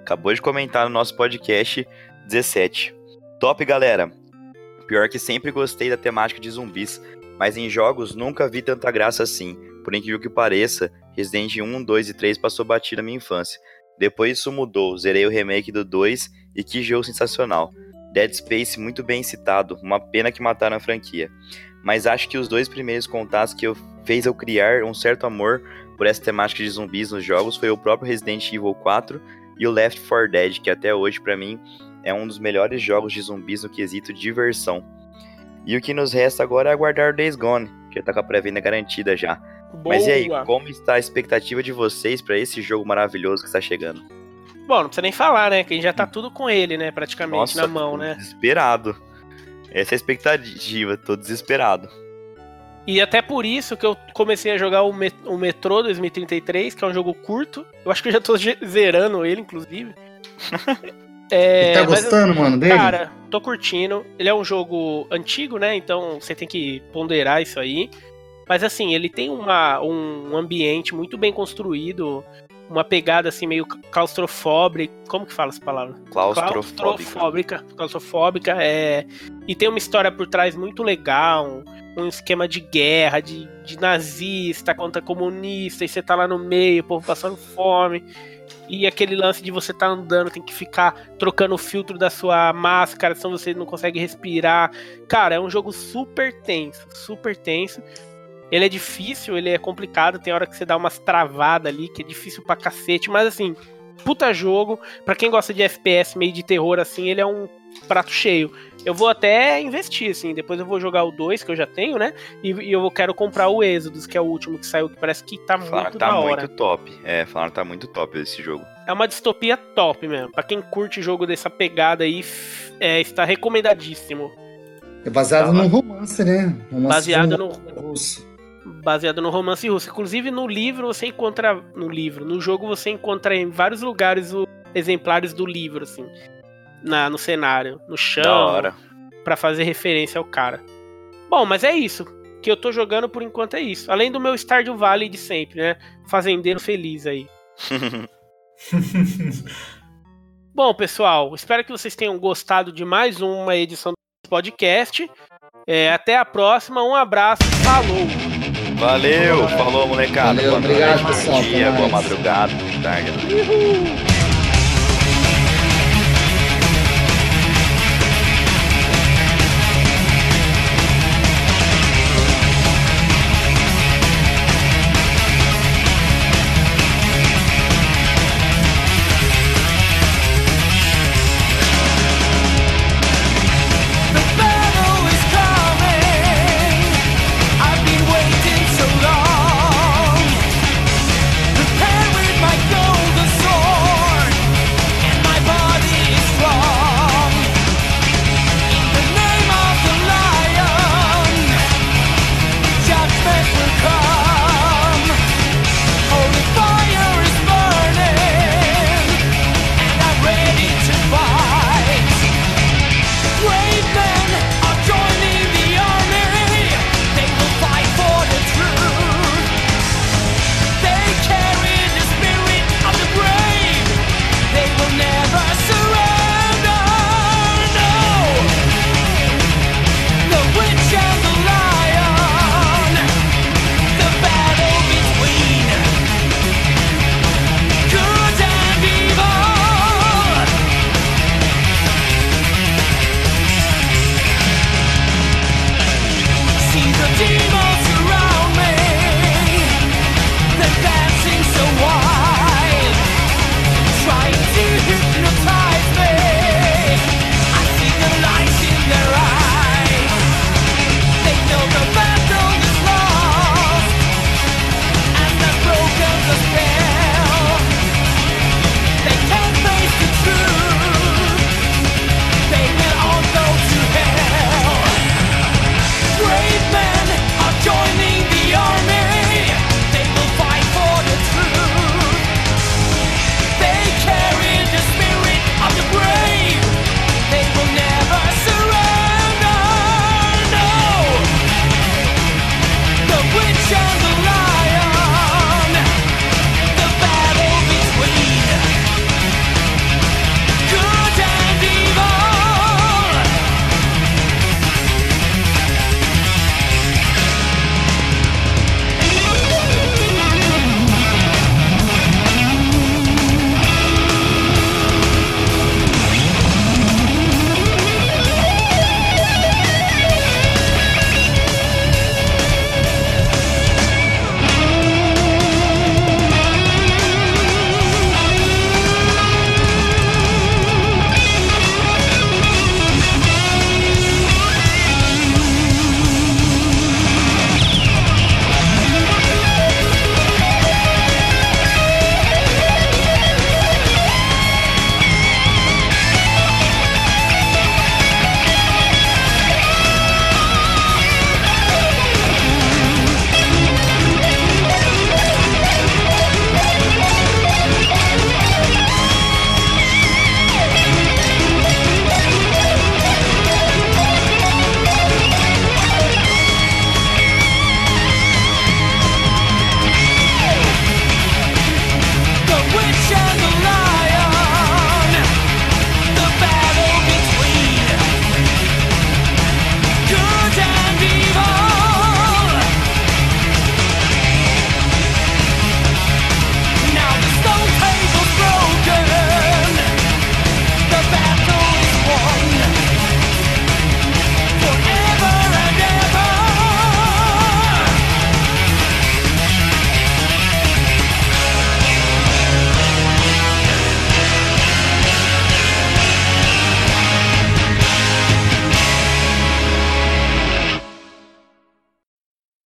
acabou de comentar no nosso podcast 17. Top, galera. Pior que sempre gostei da temática de zumbis, mas em jogos nunca vi tanta graça assim. Por incrível que pareça, Resident 1, 2 e 3 passou batido na minha infância. Depois isso mudou, zerei o remake do 2 e que jogo sensacional. Dead Space muito bem citado, uma pena que mataram a franquia. Mas acho que os dois primeiros contatos que eu fez eu criar um certo amor por essa temática de zumbis nos jogos foi o próprio Resident Evil 4 e o Left 4 Dead, que até hoje pra mim é um dos melhores jogos de zumbis no quesito diversão. E o que nos resta agora é aguardar o Days Gone, que tá com a pré-venda garantida já. Boa. Mas e aí, como está a expectativa de vocês pra esse jogo maravilhoso que está chegando? Bom, não precisa nem falar, né? Que a gente já tá tudo com ele, né? Praticamente na mão, tô né? Desesperado. Essa é a expectativa, tô desesperado. E até por isso que eu comecei a jogar o, Met o Metro 2033, que é um jogo curto. Eu acho que eu já tô (laughs) zerando ele, inclusive. (laughs) É, tá mas, gostando, mano, dele? Cara, tô curtindo. Ele é um jogo antigo, né? Então você tem que ponderar isso aí. Mas assim, ele tem uma, um ambiente muito bem construído, uma pegada assim meio claustrofóbica. Como que fala essa palavra? Claustrofóbica. Claustrofóbica, é. E tem uma história por trás muito legal, um, um esquema de guerra, de, de nazista contra comunista, e você tá lá no meio, o povo passando fome. E aquele lance de você tá andando, tem que ficar trocando o filtro da sua máscara, senão você não consegue respirar. Cara, é um jogo super tenso, super tenso. Ele é difícil, ele é complicado, tem hora que você dá umas travadas ali, que é difícil pra cacete, mas assim, puta jogo. Pra quem gosta de FPS meio de terror assim, ele é um prato cheio. Eu vou até investir, assim, depois eu vou jogar o 2, que eu já tenho, né? E, e eu quero comprar o Exodus, que é o último que saiu, que parece que tá Falaram muito que tá da hora. muito top. É, falaram que tá muito top esse jogo. É uma distopia top mesmo. Pra quem curte jogo dessa pegada aí, é, está recomendadíssimo. É baseado Tá. num romance, né? Romance Baseado no. russo. Baseado no romance russo. Inclusive no livro você encontra no livro, no jogo você encontra em vários lugares os exemplares do livro assim, na no cenário, no chão, para fazer referência ao cara. Bom, mas é isso. Que eu tô jogando por enquanto é isso. Além do meu Stardew Valley de sempre, né? Fazendeiro feliz aí. (laughs) Bom, pessoal, espero que vocês tenham gostado de mais uma edição do podcast. É, até a próxima, um abraço, falou! Valeu, falou molecada. Valeu, boa obrigado, noite, pessoal, bom dia, boa mais. madrugada, boa tarde. Uhul.